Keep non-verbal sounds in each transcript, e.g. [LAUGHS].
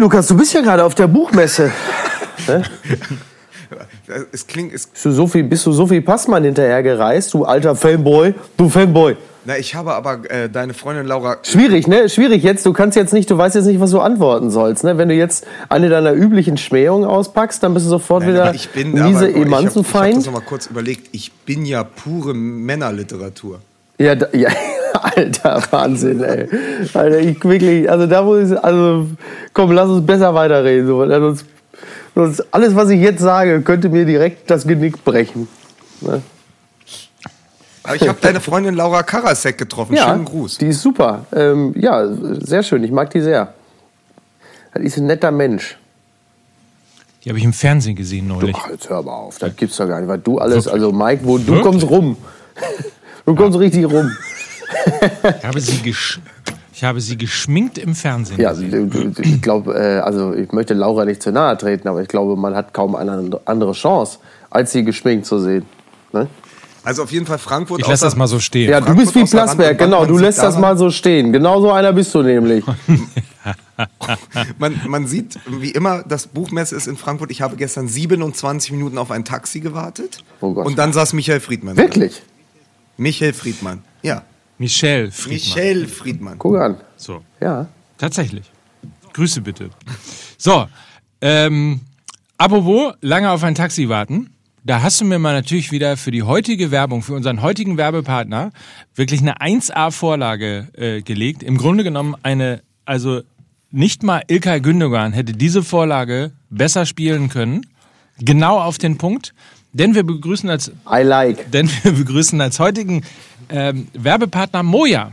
Lukas, du bist ja gerade auf der Buchmesse. Es klingt. Es Bist du Sophie, bist du Sophie Passmann hinterher gereist, du alter Fanboy? Du Fanboy. na, ich habe aber äh, deine Freundin Laura. Schwierig, ne? Schwierig jetzt. Du kannst jetzt nicht, du weißt jetzt nicht, was du antworten sollst, ne? Wenn du jetzt eine deiner üblichen Schmähungen auspackst, dann bist du sofort Nein, wieder ich bin miese mal, ich hab- habe Emanzenfeind. das nochmal kurz überlegt. Ich bin ja pure Männerliteratur. Ja, da, ja, [LAUGHS] alter Wahnsinn, ey. Alter, ich wirklich, also da muss ich, also komm, lass uns besser weiterreden. So, weil sonst, sonst alles, was ich jetzt sage, könnte mir direkt das Genick brechen. Ne? Aber ich habe deine Freundin Laura Karasek getroffen. Ja, Schönen Gruß. die ist super. Ähm, ja, sehr schön. Ich mag die sehr. Die ist ein netter Mensch. Die habe ich im Fernsehen gesehen neulich. Ach, jetzt hör mal auf. Das gibt's doch gar nicht. Weil du alles, Wirklich? also Mike, wo du Wirklich? kommst rum. [LAUGHS] Du kommst richtig rum. Ich habe sie, gesch ich habe sie geschminkt im Fernsehen. Ja, du- du- ich glaube, äh, also ich möchte Laura nicht zu nahe treten, aber ich glaube, man hat kaum eine andere Chance, als sie geschminkt zu sehen. Ne? Also auf jeden Fall Frankfurt. Ich lasse das mal so stehen. Ja, du Frankfurt bist wie Plasberg, genau. Du lässt das mal so stehen. Genau so einer bist du nämlich. [LAUGHS] Man, man sieht, wie immer, das Buchmesse ist in Frankfurt. Ich habe gestern 27 Minuten auf ein Taxi gewartet. Oh Gott. Und dann saß Michael Friedmann. Wirklich? Michael Friedmann. Ja. Michelle Friedmann. Michael Friedmann. Guck an. So, Ja. tatsächlich. Grüße bitte. So, ähm, apropos lange auf ein Taxi warten. Da hast du mir mal natürlich wieder für die heutige Werbung, für unseren heutigen Werbepartner, wirklich eine 1A-Vorlage äh, gelegt. Im Grunde genommen eine, also nicht mal Ilkay Gündogan hätte diese Vorlage besser spielen können. Genau auf den Punkt. Denn wir begrüßen als I like. denn wir begrüßen als heutigen ähm, Werbepartner Moja.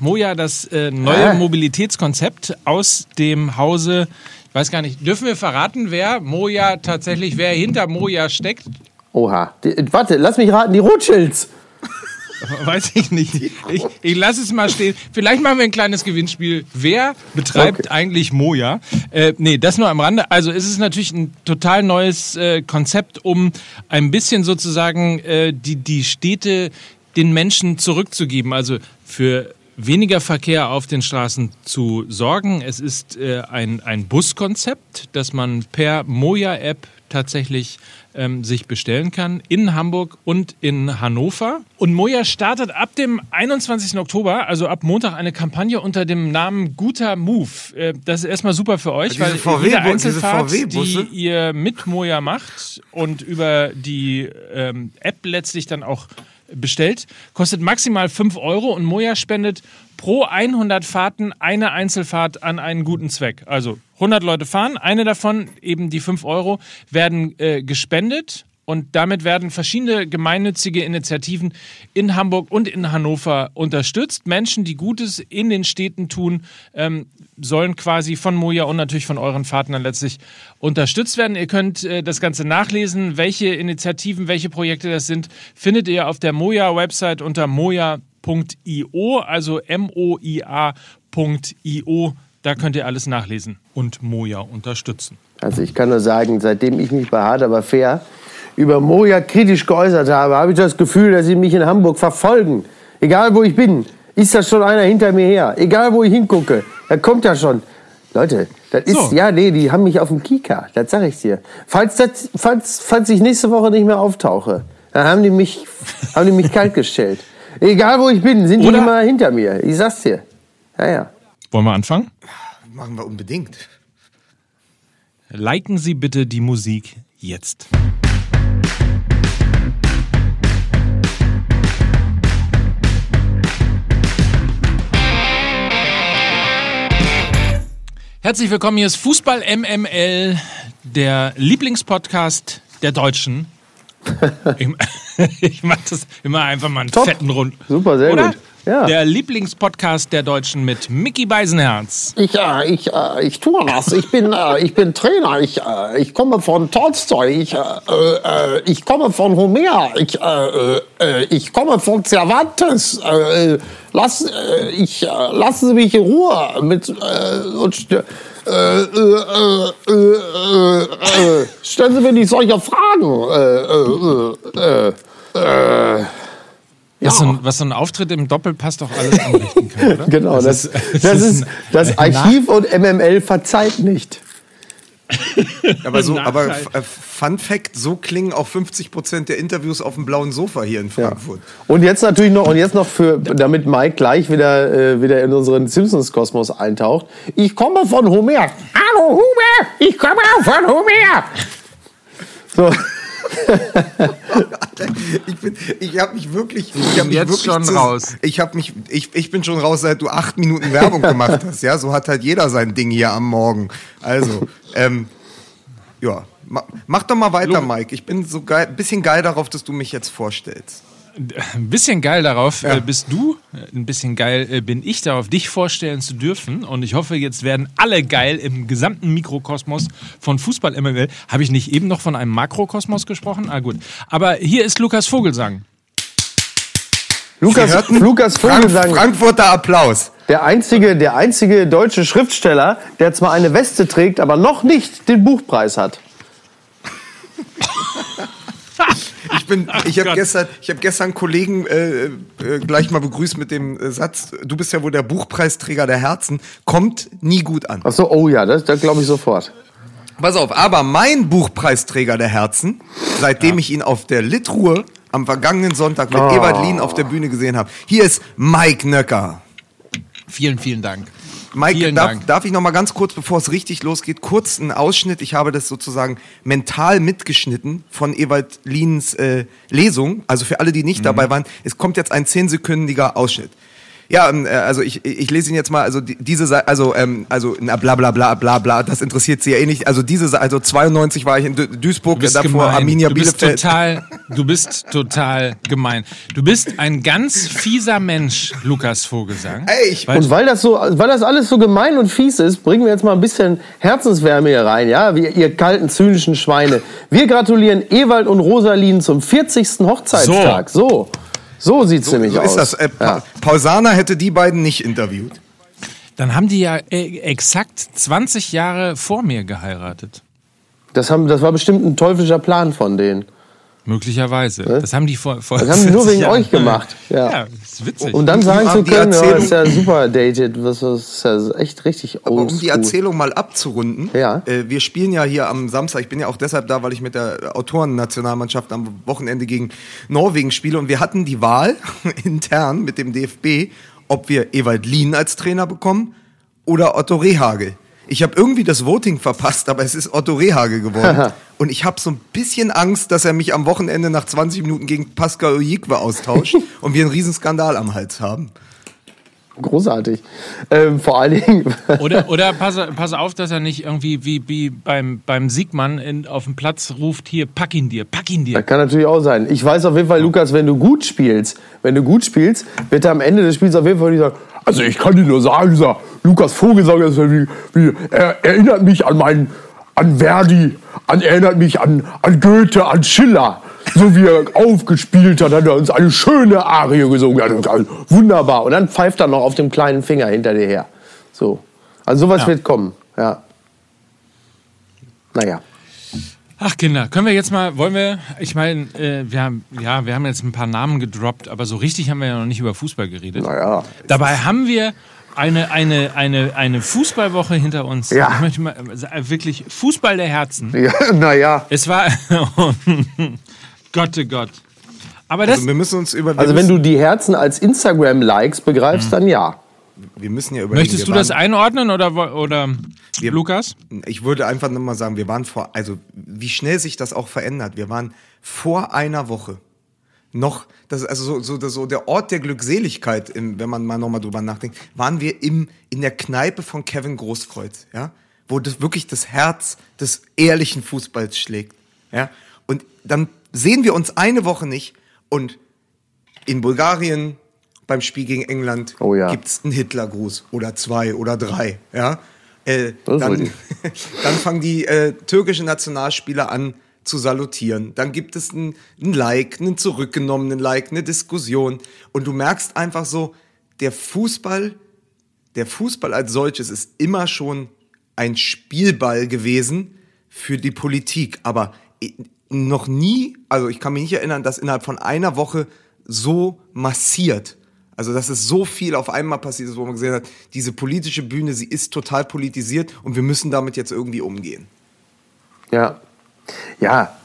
Moja, das äh, neue Ah. Mobilitätskonzept aus dem Hause, ich weiß gar nicht, dürfen wir verraten, wer Moja tatsächlich, wer hinter Moja steckt? Oha. Die, warte, lass mich raten, die Rothschilds. [LAUGHS] Weiß ich nicht. Ich, ich lasse es mal stehen. Vielleicht machen wir ein kleines Gewinnspiel. Wer betreibt Okay. eigentlich Moja? Äh, nee, das nur am Rande. Also es ist natürlich ein total neues äh, Konzept, um ein bisschen sozusagen äh, die, die Städte den Menschen zurückzugeben. Also für weniger Verkehr auf den Straßen zu sorgen. Es ist äh, ein, ein Buskonzept, das man per Moja-App tatsächlich ähm, sich bestellen kann in Hamburg und in Hannover. Und Moja startet ab dem 21. Oktober, also ab Montag, eine Kampagne unter dem Namen Guter Move. Äh, das ist erstmal super für euch, Diese weil jede diese Einzelfahrt, die ihr mit Moja macht und über die ähm, App letztlich dann auch bestellt, kostet maximal 5 Euro und Moja spendet pro 100 Fahrten eine Einzelfahrt an einen guten Zweck. Also 100 Leute fahren, eine davon, eben die 5 Euro, werden äh, gespendet und damit werden verschiedene gemeinnützige Initiativen in Hamburg und in Hannover unterstützt. Menschen, die Gutes in den Städten tun, ähm, sollen quasi von Moja und natürlich von euren Partnern letztlich unterstützt werden. Ihr könnt äh, das Ganze nachlesen, welche Initiativen, welche Projekte das sind, findet ihr auf der Moja-Website unter moja.io, also M-O-I-A.io. Da könnt ihr alles nachlesen und Moja unterstützen. Also ich kann nur sagen, seitdem ich mich bei Hart aber fair über Moja kritisch geäußert habe, habe ich das Gefühl, dass sie mich in Hamburg verfolgen. Egal wo ich bin, ist da schon einer hinter mir her. Egal wo ich hingucke, da kommt ja schon. Leute, das ist, So. ja, nee, die haben mich auf dem Kika, das sag ich dir. Falls, das, falls, falls ich nächste Woche nicht mehr auftauche, dann haben die mich, haben die mich [LAUGHS] kaltgestellt. Egal wo ich bin, sind die Oder- immer hinter mir. Ich sag's dir. Ja, ja. Wollen wir anfangen? Machen wir unbedingt. Liken Sie bitte die Musik jetzt. Herzlich willkommen, hier ist Fußball MML, der Lieblingspodcast der Deutschen. [LAUGHS] Ich, [LAUGHS] ich mache das immer einfach mal einen Top. fetten Rund. Super, sehr Oder? gut. Ja. Der Lieblingspodcast der Deutschen mit Mickey Beisenherz. Ich, äh, ich, äh, ich tue das. Ich bin, äh, ich bin Trainer. Ich, äh, ich komme von Tolstoi. Ich, äh, äh, ich komme von Homer. Ich, ich komme von Cervantes. Lass, ich, lassen Sie mich in Ruhe mit und äh, äh, äh, stellen Sie mir nicht solche Fragen. Äh, Was, so ein, was so ein Auftritt im Doppelpass doch alles anrichten kann, oder? [LAUGHS] Genau, das, ist- das, ist, das Archiv und MML verzeiht nicht. Aber so, aber äh, Fun Fact, so klingen auch 50 Prozent der Interviews auf dem blauen Sofa hier in Ja. Frankfurt. Und jetzt natürlich noch, und jetzt noch für, damit Mike gleich wieder, äh, wieder in unseren Simpsons-Kosmos eintaucht. Ich komme von Homer. Hallo Homer, ich komme von Homer. So, Ich bin, ich habe mich wirklich, ich habe [LAUGHS] mich jetzt wirklich schon zu- raus. Ich habe mich, ich, ich bin schon raus, seit du acht Minuten Werbung gemacht hast. Ja, so hat halt jeder sein Ding hier am Morgen. Also, ähm, ja, ma, mach doch mal weiter, Mike. Ich bin so geil, bisschen geil darauf, dass du mich jetzt vorstellst. Ein bisschen geil darauf äh, bist du, ein bisschen geil äh, bin ich darauf, dich vorstellen zu dürfen. Und ich hoffe, jetzt werden alle geil im gesamten Mikrokosmos von Fußball MML. Habe ich nicht eben noch von einem Makrokosmos gesprochen? Ah, gut. Aber hier ist Lukas Vogelsang. Lukas, Lukas Vogelsang, Frankfurter Applaus. der einzige, der einzige deutsche Schriftsteller, der zwar eine Weste trägt, aber noch nicht den Buchpreis hat. [LAUGHS] Ich bin, [LAUGHS] ich habe gestern, ich habe gestern einen Kollegen äh, äh, gleich mal begrüßt mit dem äh, Satz: Du bist ja wohl der Buchpreisträger der Herzen. Kommt nie gut an. Ach so, oh ja, das, das glaube ich sofort. Pass auf, aber mein Buchpreisträger der Herzen, seitdem ich ihn auf der Litruhe am vergangenen Sonntag mit Ewald Lien auf der Bühne gesehen habe, hier ist Mike Nöcker. Vielen, vielen Dank. Mike, darf, darf ich noch mal ganz kurz, bevor es richtig losgeht, kurz einen Ausschnitt. Ich habe das sozusagen mental mitgeschnitten von Ewald Liens äh, Lesung. Also für alle, die nicht Mhm. dabei waren, es kommt jetzt ein zehnsekündiger Ausschnitt. Ja, ähm, äh, also ich, ich lese ihn jetzt mal, also die, diese Seite, also, ähm, also na, bla bla bla bla bla, das interessiert sie ja eh nicht. Also diese Seite, also 92 war ich in Du- Duisburg, Du bist davor gemein. Arminia du bist Bielefeld. total, du bist total gemein. Du bist ein ganz fieser Mensch, Lukas Vogelsang. Ey, ich- Weil- Und weil das so, weil das alles so gemein und fies ist, bringen wir jetzt mal ein bisschen Herzenswärme hier rein, ja, wie ihr kalten, zynischen Schweine. Wir gratulieren Ewald und Rosalin zum 40. Hochzeitstag. So. So, sieht's nämlich so aus. ist das. Äh, pa ja. Pausana hätte die beiden nicht interviewt. Dann haben die ja äh, exakt 20 Jahre vor mir geheiratet. das, haben, das war bestimmt ein teuflischer Plan von denen. Möglicherweise. Das haben die vor, vor Das haben die nur 40 wegen Jahren. euch gemacht. [LAUGHS] Ja. Ja, das ist witzig. Um dann sagen zu die können, ja, Erzählung- ist ja super dated, was, was ist ja echt richtig Aber um die. Erzählung mal abzurunden, Ja. äh, wir spielen ja hier am Samstag, ich bin ja auch deshalb da, weil ich mit der Autorennationalmannschaft am Wochenende gegen Norwegen spiele und wir hatten die Wahl [LAUGHS] intern mit dem DFB, ob wir Ewald Lien als Trainer bekommen oder Otto Rehagel. Ich habe irgendwie das Voting verpasst, aber es ist Otto Rehagel geworden. und ich habe so ein bisschen Angst, dass er mich am Wochenende nach 20 Minuten gegen Pascal Ojikwe austauscht [LAUGHS] und wir einen riesen Skandal am Hals haben. Großartig. Ähm, vor allen Dingen, [LAUGHS] Oder, oder pass, pass auf, dass er nicht irgendwie wie, wie beim, beim Siegmann in, auf dem Platz ruft, hier, pack ihn dir, pack ihn dir. Das kann natürlich auch sein. Ich weiß auf jeden Fall, Lukas, wenn du gut spielst, wenn du gut spielst, wird er am Ende des Spiels auf jeden Fall nicht sagen, also ich kann dir nur sagen, dieser Lukas Vogelsang ist wie, wie, er erinnert mich an meinen, an Verdi, an, erinnert mich an, an Goethe, an Schiller. So wie er aufgespielt hat, hat er uns eine schöne Arie gesungen. Wunderbar. Und dann pfeift er noch auf dem kleinen Finger hinter dir her. So. Also sowas Ja. wird kommen. Ja. Naja. Ach Kinder, können wir jetzt mal, wollen wir, ich meine, äh, wir haben, ja, wir haben jetzt ein paar Namen gedroppt, aber so richtig haben wir ja noch nicht über Fußball geredet. Naja. Dabei haben wir eine, eine, eine, eine Fußballwoche hinter uns. Ja. Ich möchte mal äh, wirklich Fußball der Herzen. Ja, [LAUGHS] naja. Es war, [LAUGHS] Gott, oh Gott. Aber das, Also wir müssen uns über. Also wenn du die Herzen als Instagram-Likes begreifst, dann ja. Wir müssen ja überlegen. möchtest du das waren- einordnen oder, oder Wir- Lukas? Ich würde einfach nur mal sagen, wir waren vor, also wie schnell sich das auch verändert. Wir waren vor einer Woche noch, das ist also so, so, das- so der Ort der Glückseligkeit, im, wenn man mal nochmal drüber nachdenkt, waren wir im, in der Kneipe von Kevin Großkreuz, ja, wo das wirklich das Herz des ehrlichen Fußballs schlägt, ja. Und dann sehen wir uns eine Woche nicht und in Bulgarien beim Spiel gegen England Oh ja. gibt's einen Hitlergruß oder zwei oder drei, ja. Äh, dann, [LAUGHS] dann fangen die äh, türkischen Nationalspieler an zu salutieren. Dann gibt es ein, Like, einen zurückgenommenen Like, eine Diskussion. Und du merkst einfach so, der Fußball, der Fußball als solches ist immer schon ein Spielball gewesen für die Politik. Aber i- noch nie, also ich kann mich nicht erinnern, dass innerhalb von einer Woche so massiert. Also, dass es so viel auf einmal passiert ist, wo man gesehen hat, diese politische Bühne, sie ist total politisiert und wir müssen damit jetzt irgendwie umgehen. Ja. Ja,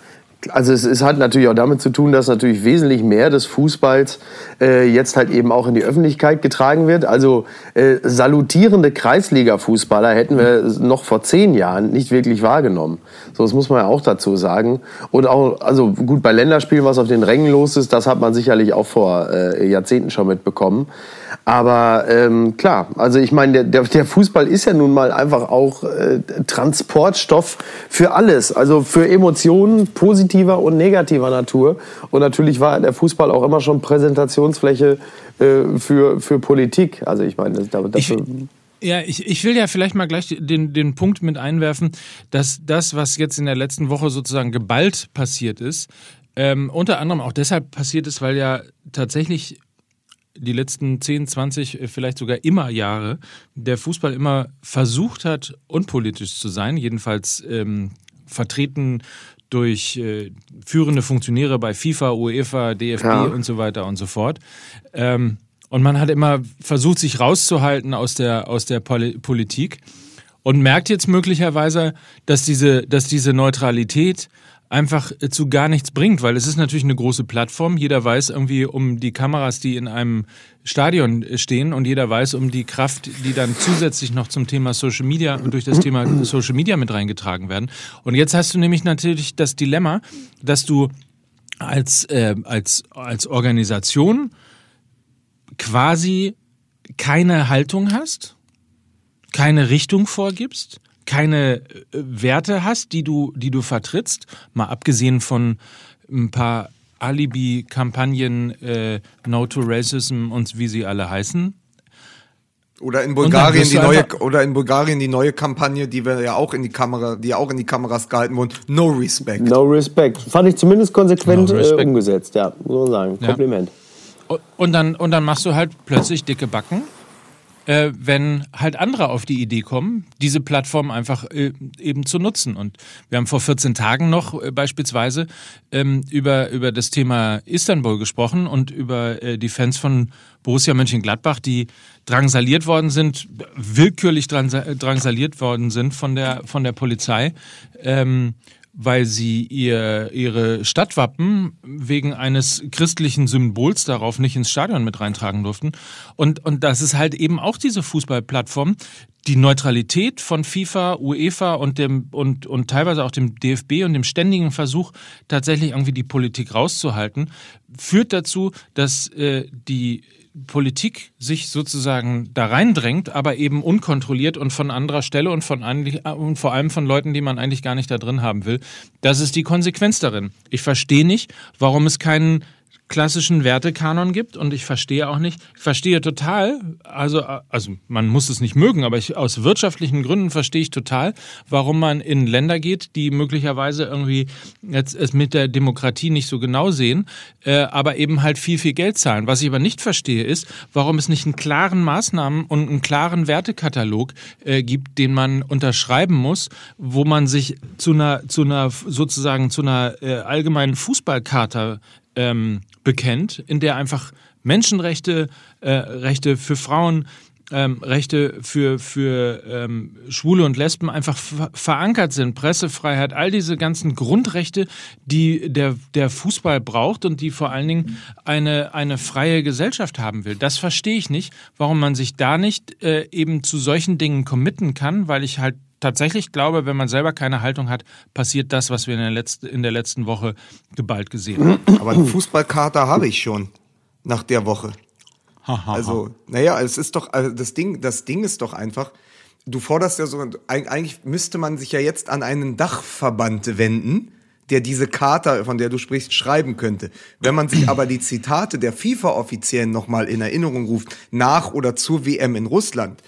also es, es hat natürlich auch damit zu tun, dass natürlich wesentlich mehr des Fußballs äh, jetzt halt eben auch in die Öffentlichkeit getragen wird. Also äh, salutierende Kreisliga-Fußballer hätten wir noch vor zehn Jahren nicht wirklich wahrgenommen. So, das muss man ja auch dazu sagen. Und auch, also gut, bei Länderspielen, was auf den Rängen los ist, das hat man sicherlich auch vor äh, Jahrzehnten schon mitbekommen. Aber ähm, klar, also ich meine, der, der Fußball ist ja nun mal einfach auch äh, Transportstoff für alles. Also für Emotionen positiver und negativer Natur. Und natürlich war der Fußball auch immer schon Präsentationsfläche äh, für, für Politik. Also ich meine, das, das, Ich, ja, ich, ich will ja vielleicht mal gleich den, den Punkt mit einwerfen, dass das, was jetzt in der letzten Woche sozusagen geballt passiert ist, ähm, unter anderem auch deshalb passiert ist, weil ja tatsächlich die letzten 10, 20, äh, vielleicht sogar immer Jahre der Fußball immer versucht hat, unpolitisch zu sein, jedenfalls ähm, vertreten durch äh, führende Funktionäre bei FIFA, UEFA, DFB Ja. und so weiter und so fort. Ähm, und man hat immer versucht, sich rauszuhalten aus der, aus der Poli Politik und merkt jetzt möglicherweise, dass diese, dass diese Neutralität einfach äh, zu gar nichts bringt, weil es ist natürlich eine große Plattform. Jeder weiß irgendwie um die Kameras, die in einem Stadion äh, stehen und jeder weiß um die Kraft, die dann zusätzlich noch zum Thema Social Media und durch das Thema Social Media mit reingetragen werden. Und jetzt hast du nämlich natürlich das Dilemma, dass du als, äh, als, als Organisation quasi keine Haltung hast, keine Richtung vorgibst, keine äh, Werte hast, die du, die du vertrittst, mal abgesehen von ein paar Alibi-Kampagnen, äh, No to Racism und wie sie alle heißen. Oder in Bulgarien die neue oder in Bulgarien die neue Kampagne, die wir ja auch in die Kamera, die auch in die Kameras gehalten wurden. No respect. no respect. Fand ich zumindest konsequent No äh, umgesetzt, ja, muss man sagen. Ja. Kompliment. Und dann, und dann machst du halt plötzlich dicke Backen, äh, wenn halt andere auf die Idee kommen, diese Plattform einfach äh, eben zu nutzen. Und wir haben vor 14 Tagen noch äh, beispielsweise ähm, über, über das Thema Istanbul gesprochen und über äh, die Fans von Borussia Mönchengladbach, die drangsaliert worden sind, willkürlich drangsaliert worden sind von der, von der Polizei. Ähm, weil sie ihr, ihre Stadtwappen wegen eines christlichen Symbols darauf nicht ins Stadion mit reintragen durften. Und, und das ist halt eben auch diese Fußballplattform. Die Neutralität von FIFA, UEFA und dem und, und teilweise auch dem DFB und dem ständigen Versuch, tatsächlich irgendwie die Politik rauszuhalten, führt dazu, dass äh, die Politik sich sozusagen da reindrängt, aber eben unkontrolliert und von anderer Stelle und von und vor allem von Leuten, die man eigentlich gar nicht da drin haben will. Das ist die Konsequenz darin. Ich verstehe nicht, warum es keinen klassischen Wertekanon gibt und ich verstehe auch nicht, ich verstehe total, also, also man muss es nicht mögen, aber ich, aus wirtschaftlichen Gründen verstehe ich total, warum man in Länder geht, die möglicherweise irgendwie jetzt es mit der Demokratie nicht so genau sehen, äh, aber eben halt viel, viel Geld zahlen. Was ich aber nicht verstehe ist, warum es nicht einen klaren Maßnahmen und einen klaren Wertekatalog äh, gibt, den man unterschreiben muss, wo man sich zu einer, zu einer sozusagen zu einer äh, allgemeinen Fußballkarte ähm, bekennt, in der einfach Menschenrechte, äh, Rechte für Frauen, ähm, Rechte für, für ähm, Schwule und Lesben einfach ver verankert sind, Pressefreiheit, all diese ganzen Grundrechte, die der, der Fußball braucht und die vor allen Dingen eine, eine freie Gesellschaft haben will. Das verstehe ich nicht, warum man sich da nicht äh, eben zu solchen Dingen committen kann, weil ich halt tatsächlich glaube, wenn man selber keine Haltung hat, passiert das, was wir in der, letzten, in der letzten Woche geballt gesehen haben. Aber eine Fußballkarte habe ich schon nach der Woche. Also, naja, es ist doch, also das Ding, das Ding ist doch einfach, du forderst ja so, eig- eigentlich müsste man sich ja jetzt an einen Dachverband wenden, der diese Charta, von der du sprichst, schreiben könnte. Wenn man sich aber die Zitate der FIFA-Offiziellen nochmal in Erinnerung ruft, nach oder zur WM in Russland,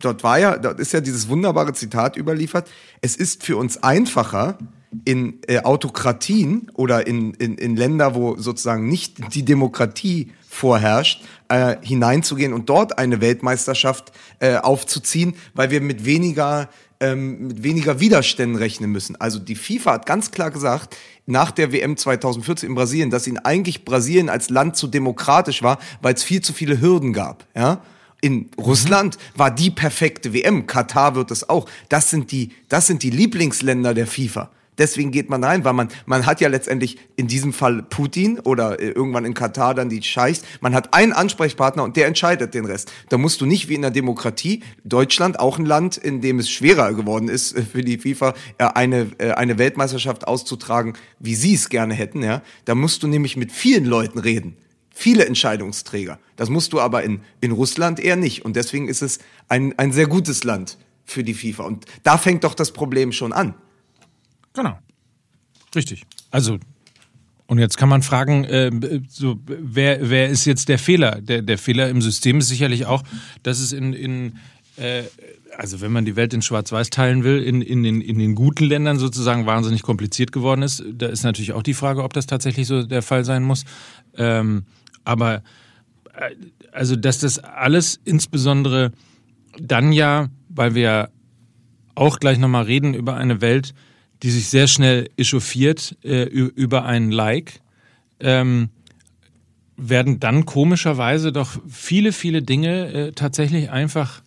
dort war ja, dort ist ja dieses wunderbare Zitat überliefert, es ist für uns einfacher, in äh, Autokratien oder in, in, in Länder, wo sozusagen nicht die Demokratie vorherrscht, äh, hineinzugehen und dort eine Weltmeisterschaft äh, aufzuziehen, weil wir mit weniger, ähm, mit weniger Widerständen rechnen müssen. Also die FIFA hat ganz klar gesagt, nach der WM 2014 in Brasilien, dass ihnen eigentlich Brasilien als Land zu demokratisch war, weil es viel zu viele Hürden gab. Ja? In Russland war die perfekte WM. Katar wird es auch. Das sind die, das sind die Lieblingsländer der FIFA. Deswegen geht man rein, weil man, man hat ja letztendlich in diesem Fall Putin oder äh, irgendwann in Katar dann die Scheichs. Man hat einen Ansprechpartner und der entscheidet den Rest. Da musst du nicht wie in der Demokratie, Deutschland, auch ein Land, in dem es schwerer geworden ist äh, für die FIFA, äh, eine, eine Weltmeisterschaft auszutragen, wie sie es gerne hätten, ja. Da musst du nämlich mit vielen Leuten reden viele Entscheidungsträger. Das musst du aber in, in Russland eher nicht. Und deswegen ist es ein, ein sehr gutes Land für die FIFA. Und da fängt doch das Problem schon an. Genau. Richtig. Also, und jetzt kann man fragen, äh, so, wer, wer ist jetzt der Fehler? Der, der Fehler im System ist sicherlich auch, dass es in, in äh, also wenn man die Welt in Schwarz-Weiß teilen will, in, in, den, in den guten Ländern sozusagen wahnsinnig kompliziert geworden ist. Da ist natürlich auch die Frage, ob das tatsächlich so der Fall sein muss. Ähm, aber äh, also, dass das alles insbesondere dann ja, weil wir auch gleich nochmal reden über eine Welt, die sich sehr schnell echauffiert äh, über einen Like, ähm, werden dann komischerweise doch viele, viele Dinge äh, tatsächlich einfach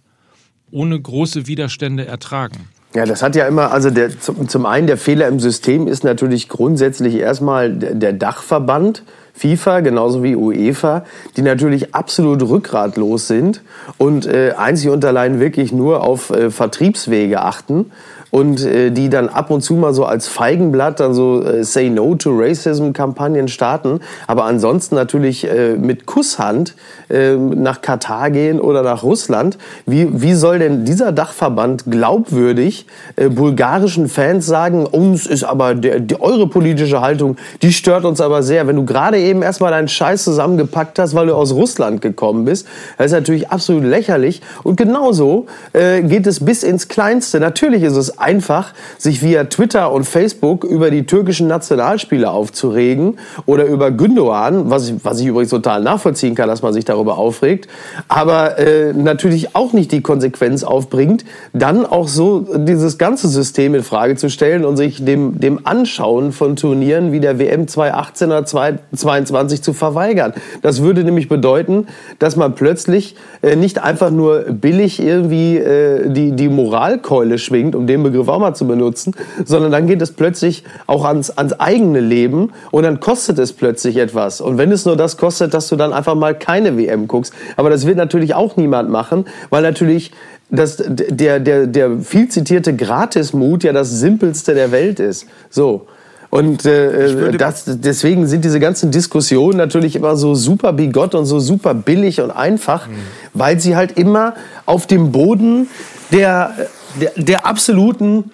ohne große Widerstände ertragen. Ja, das hat ja immer, also der, zum, zum einen der Fehler im System ist natürlich grundsätzlich erstmal der, der Dachverband, FIFA, genauso wie UEFA, die natürlich absolut rückgratlos sind und äh, einzig und allein wirklich nur auf äh, Vertriebswege achten und äh, die dann ab und zu mal so als Feigenblatt dann so äh, Say No to Racism Kampagnen starten, aber ansonsten natürlich äh, mit Kusshand äh, nach Katar gehen oder nach Russland. Wie, wie soll denn dieser Dachverband glaubwürdig äh, bulgarischen Fans sagen, uns ist aber der, die, eure politische Haltung, die stört uns aber sehr. Wenn du gerade eben erstmal deinen Scheiß zusammengepackt hast, weil du aus Russland gekommen bist, das ist natürlich absolut lächerlich. Und genauso äh, geht es bis ins Kleinste. Natürlich ist es einfach, sich via Twitter und Facebook über die türkischen Nationalspiele aufzuregen oder über Gündoğan, was ich, was ich übrigens total nachvollziehen kann, dass man sich darüber aufregt, aber äh, natürlich auch nicht die Konsequenz aufbringt, dann auch so dieses ganze System in Frage zu stellen und sich dem, dem Anschauen von Turnieren wie der WM 2018 oder 2022 zu verweigern. Das würde nämlich bedeuten, dass man plötzlich äh, nicht einfach nur billig irgendwie äh, die, die Moralkeule schwingt, um den Begriff Begriff auch mal zu benutzen, sondern dann geht es plötzlich auch ans, ans eigene Leben und dann kostet es plötzlich etwas. Und wenn es nur das kostet, dass du dann einfach mal keine WM guckst. Aber das wird natürlich auch niemand machen, weil natürlich das, der, der, der viel zitierte Gratismut ja das simpelste der Welt ist. So. Und äh, das, deswegen sind diese ganzen Diskussionen natürlich immer so super bigott und so super billig und einfach, mhm. weil sie halt immer auf dem Boden der der, der absoluten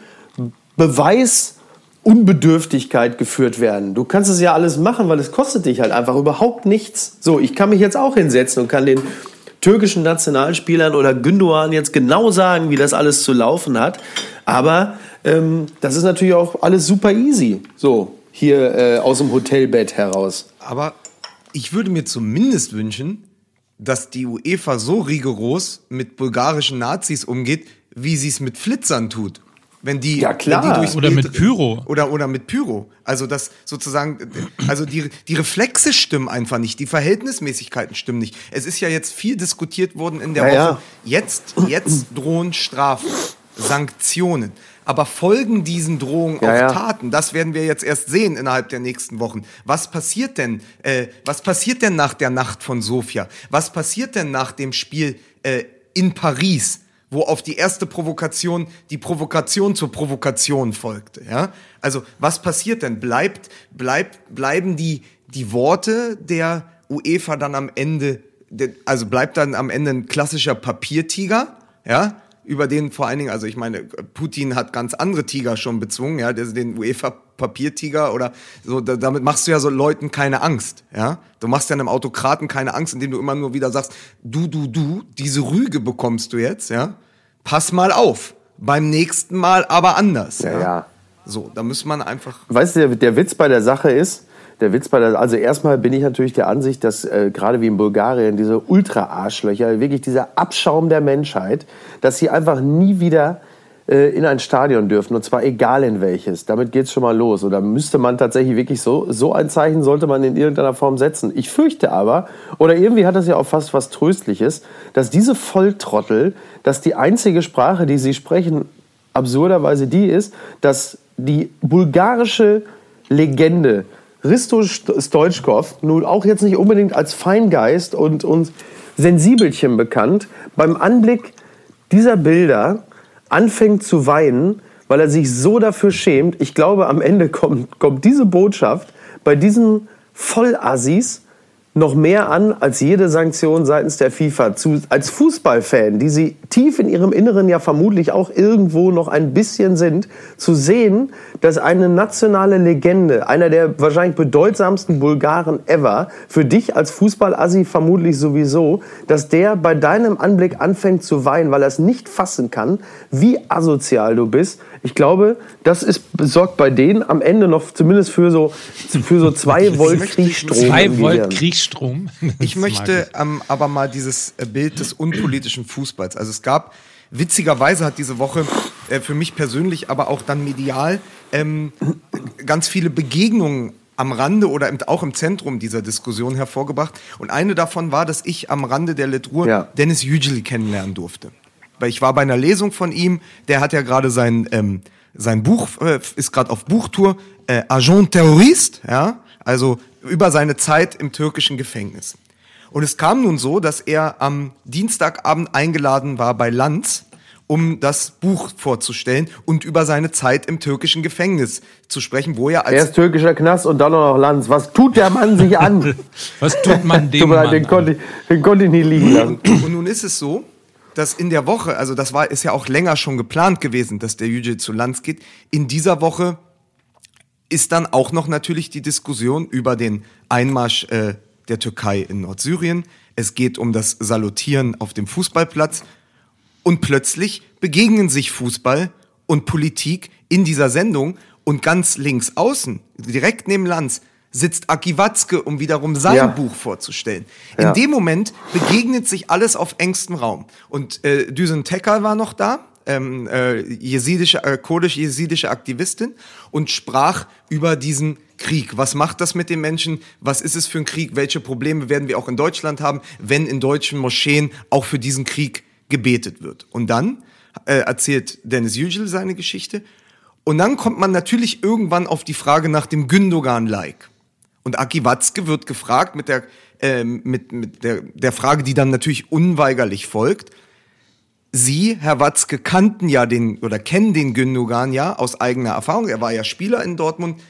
Beweisunbedürftigkeit geführt werden. Du kannst es ja alles machen, weil es kostet dich halt einfach überhaupt nichts. So, ich kann mich jetzt auch hinsetzen und kann den türkischen Nationalspielern oder Gündoğan jetzt genau sagen, wie das alles zu laufen hat. Aber ähm, das ist natürlich auch alles super easy. So, hier äh, aus dem Hotelbett heraus. Aber ich würde mir zumindest wünschen, dass die UEFA so rigoros mit bulgarischen Nazis umgeht, wie sie es mit Flitzern tut. Wenn die, ja, klar. Wenn die durchs oder Bild, mit Pyro. Oder, oder mit Pyro. Also das sozusagen, also die, die Reflexe stimmen einfach nicht, die Verhältnismäßigkeiten stimmen nicht. Es ist ja jetzt viel diskutiert worden in der ja, Woche. Ja. Jetzt, jetzt drohen Strafen, Sanktionen. Aber folgen diesen Drohungen ja, auch ja. Taten? Das werden wir jetzt erst sehen innerhalb der nächsten Wochen. Was passiert denn? Äh, was passiert denn nach der Nacht von Sofia? Was passiert denn nach dem Spiel äh, in Paris? Wo auf die erste Provokation die Provokation zur Provokation folgte. Ja? Also was passiert denn? Bleibt, bleibt, bleiben die, die Worte der UEFA dann am Ende, also bleibt dann am Ende ein klassischer Papiertiger, ja? Über den vor allen Dingen, also ich meine, Putin hat ganz andere Tiger schon bezwungen, ja, den UEFA Papiertiger oder so, da, damit machst du ja so Leuten keine Angst, ja. Du machst ja einem Autokraten keine Angst, indem du immer nur wieder sagst, du, du, du, diese Rüge bekommst du jetzt, ja. Pass mal auf. Beim nächsten Mal aber anders. Ja, ja. ja. So, da muss man einfach. Weißt du, der, der Witz bei der Sache ist, der Witz bei der, also erstmal bin ich natürlich der Ansicht, dass äh, gerade wie in Bulgarien diese Ultra-Arschlöcher, wirklich dieser Abschaum der Menschheit, dass sie einfach nie wieder äh, in ein Stadion dürfen und zwar egal in welches. Damit geht's schon mal los. Oder müsste man tatsächlich wirklich so, so ein Zeichen sollte man in irgendeiner Form setzen. Ich fürchte aber, oder irgendwie hat das ja auch fast was Tröstliches, dass diese Volltrottel, dass die einzige Sprache, die sie sprechen, absurderweise die ist, dass die bulgarische Legende Risto Stoichkov, nun auch jetzt nicht unbedingt als Feingeist und, und Sensibelchen bekannt, beim Anblick dieser Bilder anfängt zu weinen, weil er sich so dafür schämt. Ich glaube, am Ende kommt, kommt diese Botschaft bei diesen Vollassis noch mehr an als jede Sanktion seitens der FIFA. Zu, als Fußballfan, die sie tief in ihrem Inneren ja vermutlich auch irgendwo noch ein bisschen sind, zu sehen, dass eine nationale Legende, einer der wahrscheinlich bedeutsamsten Bulgaren ever, für dich als Fußballassi vermutlich sowieso, dass der bei deinem Anblick anfängt zu weinen, weil er es nicht fassen kann, wie asozial du bist. Ich glaube, das ist sorgt bei denen am Ende noch zumindest für so für so zwei Volt Kriegsstrom. Zwei Volt Kriegsstrom. [LAUGHS] Ich möchte ähm, aber mal dieses äh, Bild des unpolitischen Fußballs. Also es gab witzigerweise hat diese Woche äh, für mich persönlich, aber auch dann medial ähm, ganz viele Begegnungen am Rande oder auch im Zentrum dieser Diskussion hervorgebracht. Und eine davon war, dass ich am Rande der Literatur ja. Dennis Yüceli kennenlernen durfte. Weil ich war bei einer Lesung von ihm, der hat ja gerade sein, ähm, sein Buch, äh, ist gerade auf Buchtour, äh, Agent Terrorist, ja, also über seine Zeit im türkischen Gefängnis. Und es kam nun so, dass er am Dienstagabend eingeladen war bei Lanz, um das Buch vorzustellen und über seine Zeit im türkischen Gefängnis zu sprechen, wo er als Erst türkischer Knast und dann noch Lanz. Was tut der Mann sich an? [LAUGHS] Was tut man dem [LAUGHS] Mann den, konnte ich, den konnte ich nie liegen lassen. Und nun ist es so, dass in der Woche, also das war ist ja auch länger schon geplant gewesen, dass der Yüce zu Lanz geht. In dieser Woche ist dann auch noch natürlich die Diskussion über den Einmarsch äh, der Türkei in Nordsyrien. Es geht um das Salutieren auf dem Fußballplatz. Und plötzlich begegnen sich Fußball und Politik in dieser Sendung und ganz links außen, direkt neben Lanz, sitzt Aki Watzke, um wiederum sein ja. Buch vorzustellen. Ja. In dem Moment begegnet sich alles auf engstem Raum. Und äh, Düsen Tekal war noch da, ähm, äh, jesidische, äh, kurdisch-jesidische Aktivistin und sprach über diesen Krieg. Was macht das mit den Menschen? Was ist es für ein Krieg? Welche Probleme werden wir auch in Deutschland haben, wenn in deutschen Moscheen auch für diesen Krieg gebetet wird. Und dann äh, erzählt Dennis Yücel seine Geschichte. Und dann kommt man natürlich irgendwann auf die Frage nach dem Gündogan-Like. Und Aki Watzke wird gefragt mit der, äh, mit, mit der, der Frage, die dann natürlich unweigerlich folgt. Sie, Herr Watzke, kannten ja den oder kennen den Gündogan ja aus eigener Erfahrung. Er war ja Spieler in Dortmund.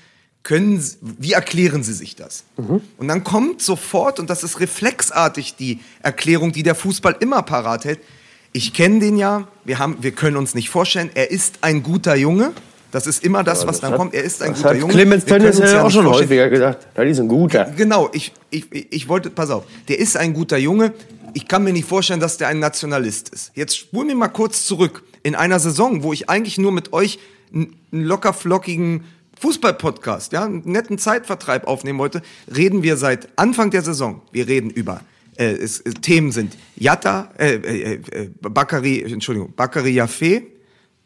Können, wie erklären Sie sich das? Mhm. Und dann kommt sofort, und das ist reflexartig die Erklärung, die der Fußball immer parat hält, ich kenne den ja, wir, haben, wir können uns nicht vorstellen, er ist ein guter Junge. Das ist immer das, was dann hat, kommt. Er ist ein guter Junge. Clemens Tönnies hat ja auch schon häufiger gesagt. Das ist ein guter. Genau, ich, ich, ich wollte, pass auf, der ist ein guter Junge. Ich kann mir nicht vorstellen, dass der ein Nationalist ist. Jetzt spulen wir mal kurz zurück. In einer Saison, wo ich eigentlich nur mit euch einen locker flockigen Fußball-Podcast, ja, einen netten Zeitvertreib aufnehmen wollte, reden wir seit Anfang der Saison. Wir reden über äh, es, äh, Themen sind Yatta, äh, äh, äh, Bakari, Entschuldigung, Bakari Yafé,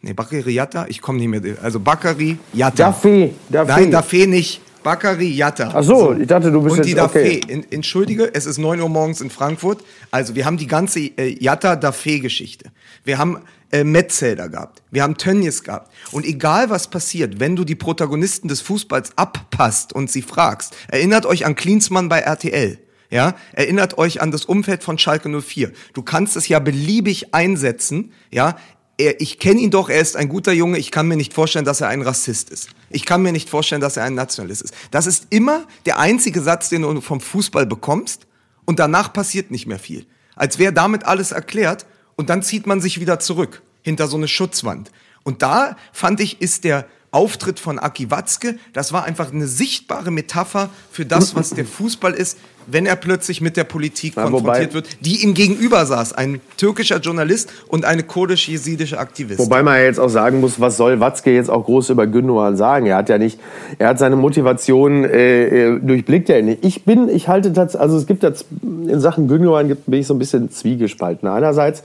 nee, Bakari Yatta, ich komme nicht mehr, also Bakari Yatta. Dafé, Dafé. Nein, Dafé nicht. Bakari Yatta. Ach so, so, ich dachte, du bist Und die jetzt, okay. Dafé. Entschuldige, es ist 9 Uhr morgens in Frankfurt. Also wir haben die ganze äh, Yatta-Dafé-Geschichte. Wir haben äh, Metzelder gehabt. Wir haben Tönnies gehabt. Und egal was passiert, wenn du die Protagonisten des Fußballs abpasst und sie fragst, erinnert euch an Klinsmann bei RTL. Ja, erinnert euch an das Umfeld von Schalke 04. Du kannst es ja beliebig einsetzen, ja. Er, ich kenne ihn doch, er ist ein guter Junge. Ich kann mir nicht vorstellen, dass er ein Rassist ist. Ich kann mir nicht vorstellen, dass er ein Nationalist ist. Das ist immer der einzige Satz, den du vom Fußball bekommst und danach passiert nicht mehr viel. Als wäre damit alles erklärt und dann zieht man sich wieder zurück hinter so eine Schutzwand. Und da fand ich, ist der Auftritt von Aki Watzke, das war einfach eine sichtbare Metapher für das, was der Fußball ist, wenn er plötzlich mit der Politik ja, konfrontiert wobei, wird, die ihm gegenüber saß, ein türkischer Journalist und eine kurdisch-jesidische Aktivistin. Wobei man ja jetzt auch sagen muss, was soll Watzke jetzt auch groß über Gündogan sagen? Er hat ja nicht, er hat seine Motivation äh, äh durchblickt ja nicht. Ich bin, ich halte das, also es gibt das in Sachen Gündogan bin ich so ein bisschen zwiegespalten. Einerseits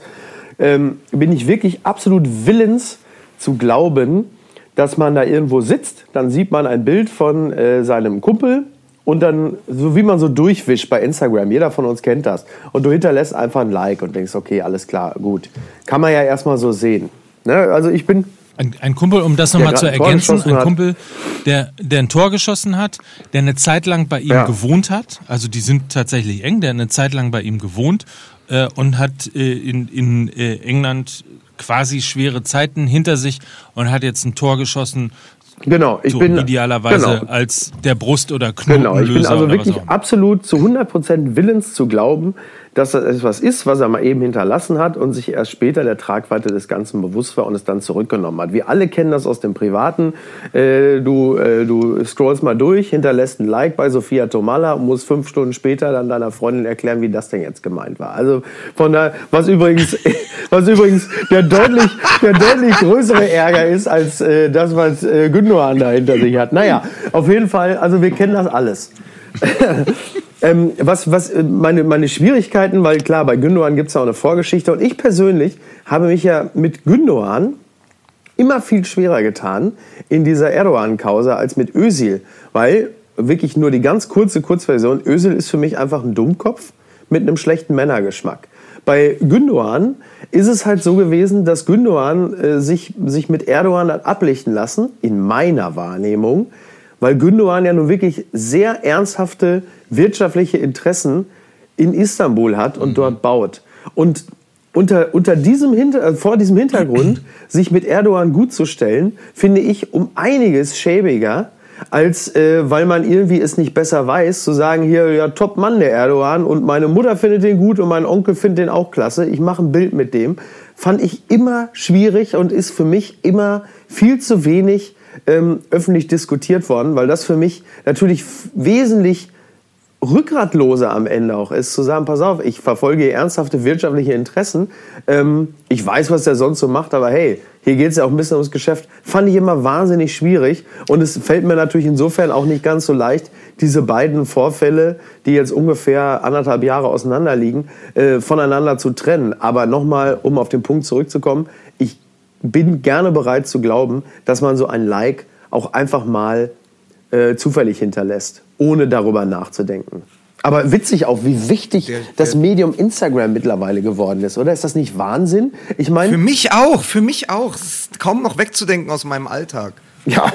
ähm, bin ich wirklich absolut willens zu glauben, dass man da irgendwo sitzt, dann sieht man ein Bild von äh, seinem Kumpel und dann, so wie man so durchwischt bei Instagram, jeder von uns kennt das, und du hinterlässt einfach ein Like und denkst, okay, alles klar, gut. Kann man ja erstmal so sehen. Ne? Also ich bin Ein, ein Kumpel, um das nochmal zu ein ergänzen, ein hat. Kumpel, der, der ein Tor geschossen hat, der eine Zeit lang bei ihm Ja. gewohnt hat. Also die sind tatsächlich eng, der eine Zeit lang bei ihm gewohnt äh, und hat äh, in, in äh, England quasi schwere Zeiten hinter sich und hat jetzt ein Tor geschossen, Genau, ich so bin idealerweise genau, als der Brust- oder Genau, ich bin Knotenlöser also wirklich absolut zu 100% willens zu glauben, dass das etwas ist, was er mal eben hinterlassen hat und sich erst später der Tragweite des Ganzen bewusst war und es dann zurückgenommen hat. Wir alle kennen das aus dem Privaten. Äh, du, äh, du scrollst mal durch, hinterlässt ein Like bei Sophia Tomala und musst fünf Stunden später dann deiner Freundin erklären, wie das denn jetzt gemeint war. Also von da, was übrigens, [LAUGHS] was übrigens der deutlich, der deutlich größere Ärger ist als äh, das, was äh, Gündogan da hinter sich hat. Naja, auf jeden Fall, also wir kennen das alles. [LAUGHS] ähm, was, was äh, meine, meine Schwierigkeiten, weil klar, bei Gündogan gibt es ja auch eine Vorgeschichte und ich persönlich habe mich ja mit Gündogan immer viel schwerer getan in dieser Erdogan-Causa als mit Özil, weil wirklich nur die ganz kurze Kurzversion, Özil ist für mich einfach ein Dummkopf mit einem schlechten Männergeschmack. Bei Gündogan ist es halt so gewesen, dass Gündogan äh, sich, sich mit Erdogan hat ablichten lassen, in meiner Wahrnehmung, weil Gündogan ja nun wirklich sehr ernsthafte wirtschaftliche Interessen in Istanbul hat und dort baut. Und unter, unter diesem Hinter, äh, vor diesem Hintergrund [CLEARS THROAT] sich mit Erdogan gut zu stellen, finde ich um einiges schäbiger, als äh, weil man irgendwie es nicht besser weiß, zu sagen, hier, ja, top Mann, der Erdogan, und meine Mutter findet den gut und mein Onkel findet den auch klasse, ich mache ein Bild mit dem, fand ich immer schwierig und ist für mich immer viel zu wenig ähm, öffentlich diskutiert worden, weil das für mich natürlich wesentlich rückgratloser am Ende auch ist, zu sagen, pass auf, ich verfolge ernsthafte wirtschaftliche Interessen, ähm, ich weiß, was der sonst so macht, aber hey, hier geht es ja auch ein bisschen ums Geschäft, fand ich immer wahnsinnig schwierig und es fällt mir natürlich insofern auch nicht ganz so leicht, diese beiden Vorfälle, die jetzt ungefähr anderthalb Jahre auseinander liegen, äh, voneinander zu trennen. Aber nochmal, um auf den Punkt zurückzukommen, bin gerne bereit zu glauben, dass man so ein Like auch einfach mal äh, zufällig hinterlässt, ohne darüber nachzudenken. Aber witzig auch, wie wichtig Der- das der- Medium Instagram mittlerweile geworden ist, oder? Ist das nicht Wahnsinn? Ich Für meine, mich auch, für mich auch. Es ist kaum noch wegzudenken aus meinem Alltag. ja,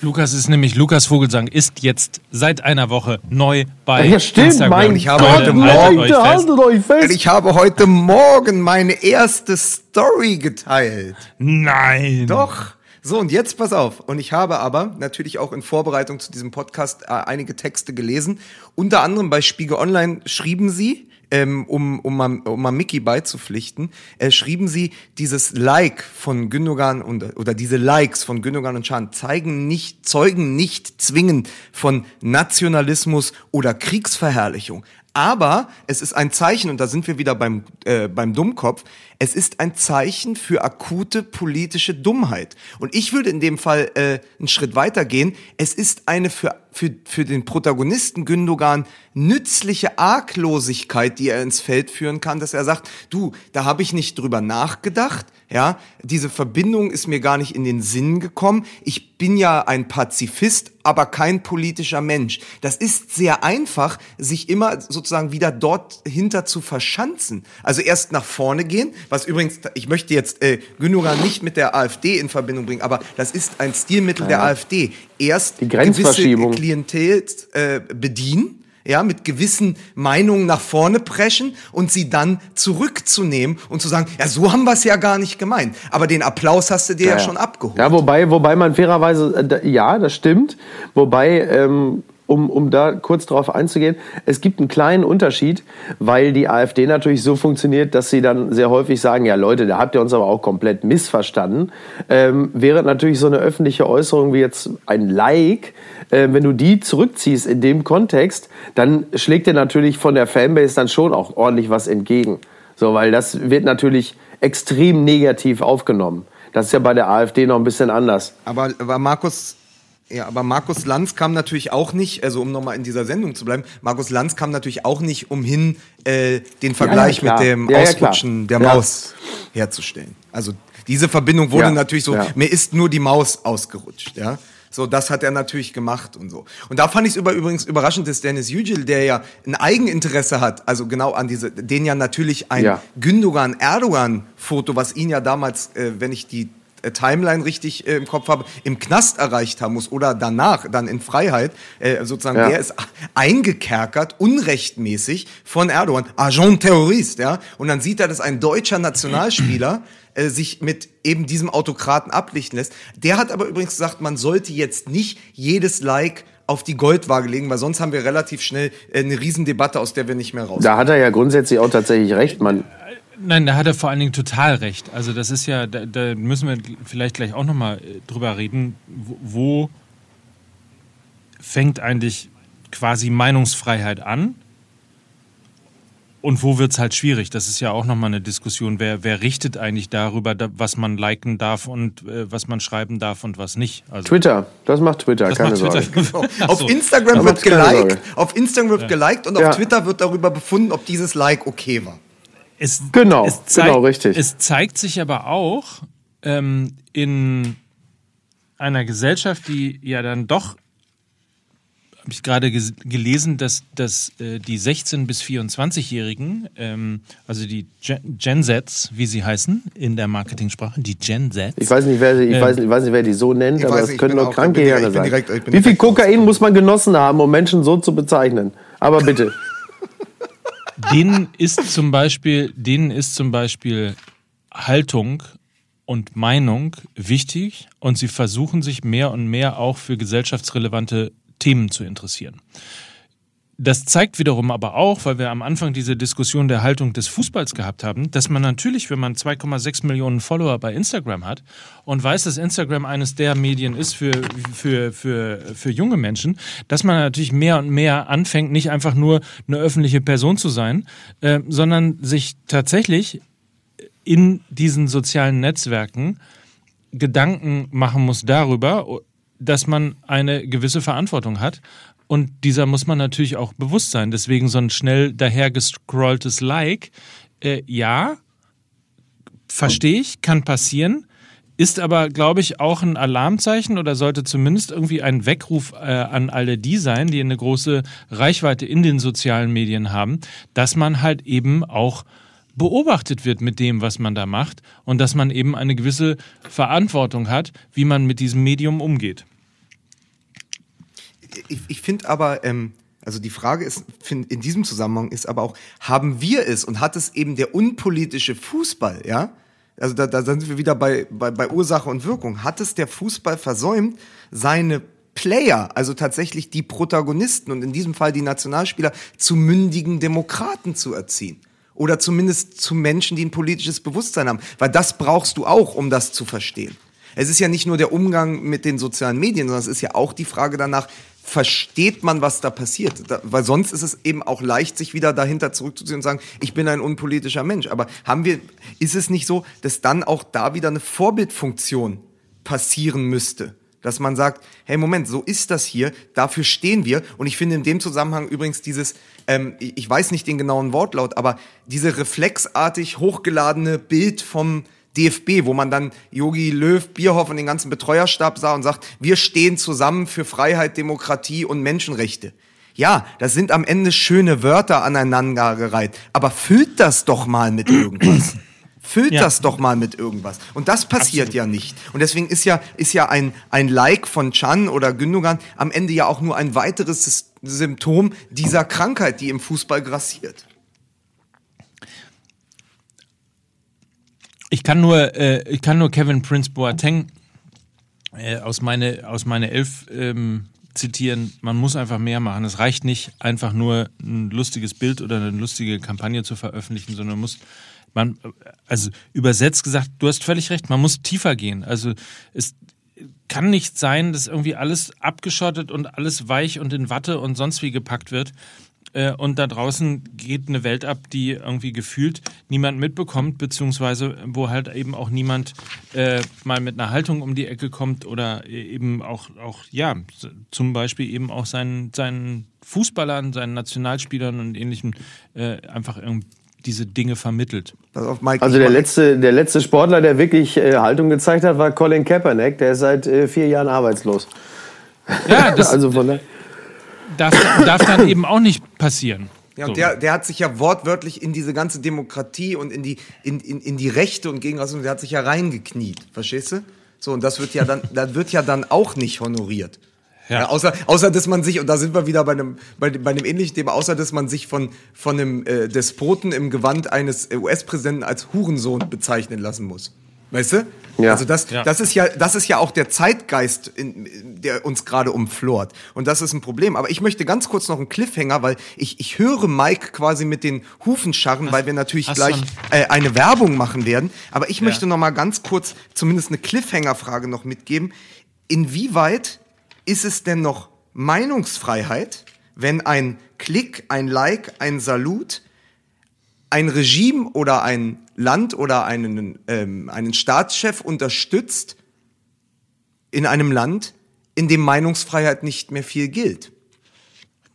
Lukas ist nämlich, Lukas Vogelsang ist jetzt seit einer Woche neu bei ja stimmt, Instagram. mein Ich habe Gott, heute Morgen- Leute, haltet euch fest. Ich habe heute Morgen meine erste Story geteilt. Nein. Doch. So, und jetzt pass auf. Und ich habe aber natürlich auch in Vorbereitung zu diesem Podcast äh, einige Texte gelesen. Unter anderem bei Spiegel Online schrieben sie, ähm, um, um, mal, um mal Mickey beizupflichten, äh, schrieben sie, dieses Like von Gündogan und, oder diese Likes von Gündogan und Schahn zeigen nicht, zeugen nicht zwingend von Nationalismus oder Kriegsverherrlichung. Aber es ist ein Zeichen, und da sind wir wieder beim, äh, beim Dummkopf, es ist ein Zeichen für akute politische Dummheit. Und ich würde in dem Fall äh, einen Schritt weiter gehen. Es ist eine für, für, für den Protagonisten Gündogan nützliche Arglosigkeit, die er ins Feld führen kann, dass er sagt, du, da habe ich nicht drüber nachgedacht, ja, diese Verbindung ist mir gar nicht in den Sinn gekommen. Ich bin ja ein Pazifist, aber kein politischer Mensch. Das ist sehr einfach, sich immer sozusagen wieder dort hinter zu verschanzen. Also erst nach vorne gehen, was übrigens, ich möchte jetzt äh, Gündogan nicht mit der AfD in Verbindung bringen, aber das ist ein Stilmittel der AfD. Erst Die gewisse Klientel äh, bedienen, ja, mit gewissen Meinungen nach vorne preschen und sie dann zurückzunehmen und zu sagen, ja, so haben wir es ja gar nicht gemeint. Aber den Applaus hast du dir ja, schon abgeholt. Ja, wobei, wobei man fairerweise, äh, ja, das stimmt. Wobei, ähm, um, um da kurz drauf einzugehen, es gibt einen kleinen Unterschied, weil die AfD natürlich so funktioniert, dass sie dann sehr häufig sagen, ja Leute, da habt ihr uns aber auch komplett missverstanden. Ähm, während natürlich so eine öffentliche Äußerung wie jetzt ein Like, äh, wenn du die zurückziehst in dem Kontext, dann schlägt dir natürlich von der Fanbase dann schon auch ordentlich was entgegen. So, weil das wird natürlich extrem negativ aufgenommen. Das ist ja bei der AfD noch ein bisschen anders. Aber, aber Markus, ja, aber Markus Lanz kam natürlich auch nicht, also um nochmal in dieser Sendung zu bleiben, Markus Lanz kam natürlich auch nicht umhin, äh, den Vergleich klar. mit dem Ja, ja, Ausrutschen der Ja. Maus herzustellen. Also diese Verbindung wurde Ja, natürlich so, ja. mir ist nur die Maus ausgerutscht, ja. So, das hat er natürlich gemacht und so. Und da fand ich es über, übrigens überraschend, dass Dennis Yücel, der ja ein Eigeninteresse hat, also genau an diese, den ja natürlich ein Ja. Gündogan-Erdogan-Foto, was ihn ja damals, äh, wenn ich die Timeline richtig äh, im Kopf habe, im Knast erreicht haben muss oder danach, dann in Freiheit, äh, sozusagen, Ja. der ist eingekerkert, unrechtmäßig von Erdogan, Agent Terrorist, ja, und dann sieht er, dass ein deutscher Nationalspieler äh, sich mit eben diesem Autokraten ablichten lässt. Der hat aber übrigens gesagt, man sollte jetzt nicht jedes Like auf die Goldwaage legen, weil sonst haben wir relativ schnell äh, eine Riesendebatte, aus der wir nicht mehr raus. Da hat er ja grundsätzlich auch tatsächlich recht. Man, Nein, da hat er vor allen Dingen total recht. Also das ist ja, da, da müssen wir vielleicht gleich auch nochmal drüber reden, wo, wo fängt eigentlich quasi Meinungsfreiheit an und wo wird es halt schwierig. Das ist ja auch nochmal eine Diskussion. Wer, wer richtet eigentlich darüber, da, was man liken darf und äh, was man schreiben darf und was nicht? Also, Twitter, das macht Twitter, das keine macht Sorge. Twitter. [LAUGHS] Ach Auf. Instagram wird geliked, Sorge. auf Instagram wird geliked und Ja. auf Twitter wird darüber befunden, ob dieses Like okay war. Es, Genau, es zeigt, genau, richtig. Es zeigt sich aber auch ähm, in einer Gesellschaft, die ja dann doch, habe ich gerade gelesen, dass, dass äh, die 16- bis 24-Jährigen, ähm, also die Gen, Gen Zs, wie sie heißen in der Marketingsprache, die Gen Zs. Ich weiß nicht, wer, sie- ich Ähm, weiß, nicht- ich weiß nicht, wer die so nennt, ich aber weiß es können doch auch- kranke ich bin Hirne direkt- ich bin sein. direkt- Wie viel Kokain muss man genossen haben, um Menschen so zu bezeichnen? Aber bitte. [LAUGHS] denen ist zum Beispiel, denen ist zum Beispiel Haltung und Meinung wichtig und sie versuchen sich mehr und mehr auch für gesellschaftsrelevante Themen zu interessieren. Das zeigt wiederum aber auch, weil wir am Anfang diese Diskussion der Haltung des Fußballs gehabt haben, dass man natürlich, wenn man 2,6 Millionen Follower bei Instagram hat und weiß, dass Instagram eines der Medien ist für, für, für, für junge Menschen, dass man natürlich mehr und mehr anfängt, nicht einfach nur eine öffentliche Person zu sein, äh, sondern sich tatsächlich in diesen sozialen Netzwerken Gedanken machen muss darüber, dass man eine gewisse Verantwortung hat. Und dieser muss man natürlich auch bewusst sein. Deswegen so ein schnell dahergescrolltes Like, äh, ja, verstehe ich, kann passieren, ist aber, glaube ich, auch ein Alarmzeichen oder sollte zumindest irgendwie ein Weckruf äh, an alle die sein, die eine große Reichweite in den sozialen Medien haben, dass man halt eben auch beobachtet wird mit dem, was man da macht und dass man eben eine gewisse Verantwortung hat, wie man mit diesem Medium umgeht. Ich, ich finde aber, ähm, also die Frage ist, find, in diesem Zusammenhang ist aber auch, haben wir es und hat es eben der unpolitische Fußball, ja? Also da, da sind wir wieder bei, bei, bei Ursache und Wirkung. Hat es der Fußball versäumt, seine Player, also tatsächlich die Protagonisten und in diesem Fall die Nationalspieler, zu mündigen Demokraten zu erziehen? Oder zumindest zu Menschen, die ein politisches Bewusstsein haben. Weil das brauchst du auch, um das zu verstehen. Es ist ja nicht nur der Umgang mit den sozialen Medien, sondern es ist ja auch die Frage danach, versteht man, was da passiert? Da, weil sonst ist es eben auch leicht, sich wieder dahinter zurückzuziehen und sagen, ich bin ein unpolitischer Mensch. Aber haben wir, ist es nicht so, dass dann auch da wieder eine Vorbildfunktion passieren müsste? Dass man sagt, hey Moment, so ist das hier, dafür stehen wir. Und ich finde in dem Zusammenhang übrigens dieses, ähm, ich ich weiß nicht den genauen Wortlaut, aber diese reflexartig hochgeladene Bild vom DFB, wo man dann Yogi Löw, Bierhoff und den ganzen Betreuerstab sah und sagt, wir stehen zusammen für Freiheit, Demokratie und Menschenrechte. Ja, das sind am Ende schöne Wörter aneinandergereiht, aber füllt das doch mal mit irgendwas. [CLEARS THROAT] Füllt Ja. das doch mal mit irgendwas. Und das passiert ja nicht. Und deswegen ist ja, ist ja ein, ein Like von Chan oder Gündogan am Ende ja auch nur ein weiteres Symptom dieser Krankheit, die im Fußball grassiert. Ich kann nur, äh, ich kann nur Kevin Prince Boateng äh, aus meine aus meine Elf ähm, zitieren. Man muss einfach mehr machen. Es reicht nicht einfach nur ein lustiges Bild oder eine lustige Kampagne zu veröffentlichen, sondern man muss man also übersetzt gesagt, du hast völlig recht. Man muss tiefer gehen. Also es kann nicht sein, dass irgendwie alles abgeschottet und alles weich und in Watte und sonst wie gepackt wird. Äh, Und da draußen geht eine Welt ab, die irgendwie gefühlt niemand mitbekommt, beziehungsweise wo halt eben auch niemand äh, mal mit einer Haltung um die Ecke kommt oder eben auch, auch ja, zum Beispiel eben auch seinen, seinen Fußballern, seinen Nationalspielern und ähnlichem äh, einfach irgendwie diese Dinge vermittelt. Also der letzte, der letzte Sportler, der wirklich äh, Haltung gezeigt hat, war Colin Kaepernick. Der ist seit äh, vier Jahren arbeitslos. Ja, [LAUGHS] das also von der, darf, darf dann eben auch nicht passieren. Ja, und So. der, der hat sich ja wortwörtlich in diese ganze Demokratie und in die, in, in, in die Rechte und Gegenrassismus, der hat sich ja reingekniet, verstehst du? So, und das wird ja dann, das wird ja dann auch nicht honoriert. Ja. Ja. außer, außer, dass man sich, und da sind wir wieder bei einem, bei, dem- bei einem ähnlichen Thema, außer, dass man sich von, von einem äh, Despoten im Gewand eines äh, US-Präsidenten als Hurensohn bezeichnen lassen muss. Weißt du? Ja. Also das, Ja. das ist ja, das ist ja auch der Zeitgeist, in, der uns gerade umflort. Und das ist ein Problem. Aber ich möchte ganz kurz noch einen Cliffhanger, weil ich, ich höre Mike quasi mit den Hufen scharren, weil wir natürlich hast gleich äh, eine Werbung machen werden. Aber ich möchte noch mal ganz kurz zumindest eine Cliffhanger-Frage noch mitgeben. Inwieweit ist es denn noch Meinungsfreiheit, wenn ein Klick, ein Like, ein Salut ein Regime oder ein Land oder einen, ähm, einen Staatschef unterstützt in einem Land, in dem Meinungsfreiheit nicht mehr viel gilt.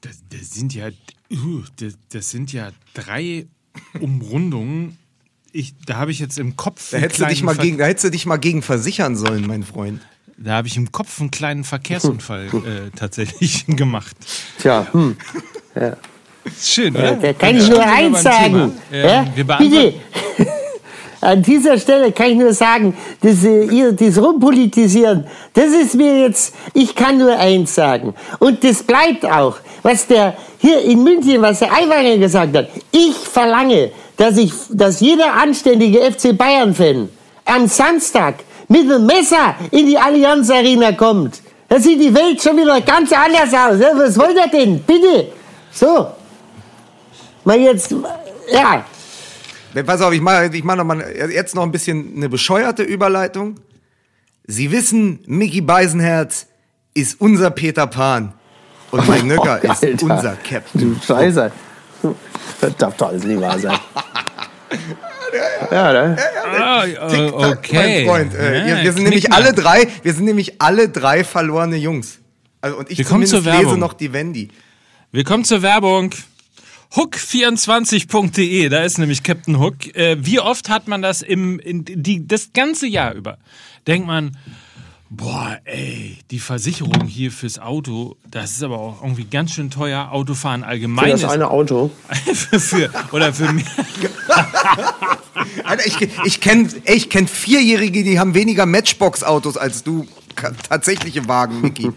Das, das sind ja, uh, das, das sind ja drei Umrundungen. Ich, da habe ich jetzt im Kopf. Da einen hättest, du dich kleinen mal Ver- gegen, da hättest du dich mal gegen versichern sollen, mein Freund. Da habe ich im Kopf einen kleinen Verkehrsunfall [LAUGHS] äh, tatsächlich [LAUGHS] gemacht. Tja, hm. Ist schön, oder? Da kann ich nur eins sagen. Ja? Bitte. [LAUGHS] An dieser Stelle kann ich nur sagen, dass äh, ihr das Rumpolitisieren, das ist mir jetzt, ich kann nur eins sagen. Und das bleibt auch, was der hier in München, was der Aiwanger gesagt hat. Ich verlange, dass, ich, dass jeder anständige FC Bayern-Fan am Samstag mit dem Messer in die Allianz Arena kommt. Da sieht die Welt schon wieder ganz anders aus. Was wollt ihr denn? Bitte. So. Mal jetzt, ja. Pass auf, ich mache ich mach noch mal jetzt noch ein bisschen eine bescheuerte Überleitung. Sie wissen, Mickey Beisenherz ist unser Peter Pan. Und mein Nöcker ist Alter. unser Captain. Du Scheiße. Das darf doch alles nicht wahr sein. Ja, ne? Ah, äh, Tick-Tack, okay. Mein Freund. Äh, Ja, wir, wir sind nämlich alle drei, wir sind nämlich alle drei verlorene Jungs. Also, und ich Wir zumindest zur lese noch die Wendy. Wir kommen zur Werbung. Hook24.de, da ist nämlich Captain Hook. Äh, wie oft hat man das im, in, die, das ganze Jahr über? Denkt man, boah, ey, die Versicherung hier fürs Auto, das ist aber auch irgendwie ganz schön teuer. Autofahren allgemein Für das ist eine Auto. [LAUGHS] für, für, oder für mich. [LAUGHS] Alter, ich, ich kenne ich kenn Vierjährige, die haben weniger Matchbox-Autos als du. Tatsächliche Wagen, Mickey.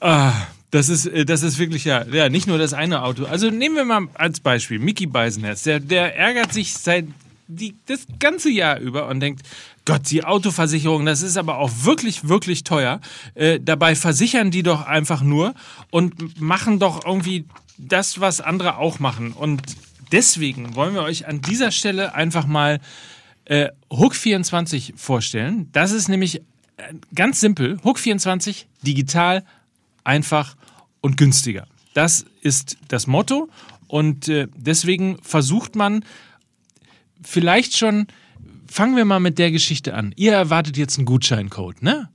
Ah, das ist, äh, das ist wirklich ja, ja, nicht nur das eine Auto. Also nehmen wir mal als Beispiel Mickey Beisenherz. Der, der ärgert sich seit die, das ganze Jahr über und denkt, Gott, die Autoversicherung, das ist aber auch wirklich, wirklich teuer. Äh, dabei versichern die doch einfach nur und machen doch irgendwie das, was andere auch machen. Und deswegen wollen wir euch an dieser Stelle einfach mal äh, Hook24 vorstellen. Das ist nämlich äh, ganz simpel. Hook24 digital, einfach und günstiger. Das ist das Motto und äh, deswegen versucht man vielleicht schon, fangen wir mal mit der Geschichte an. Ihr erwartet jetzt einen Gutscheincode, ne?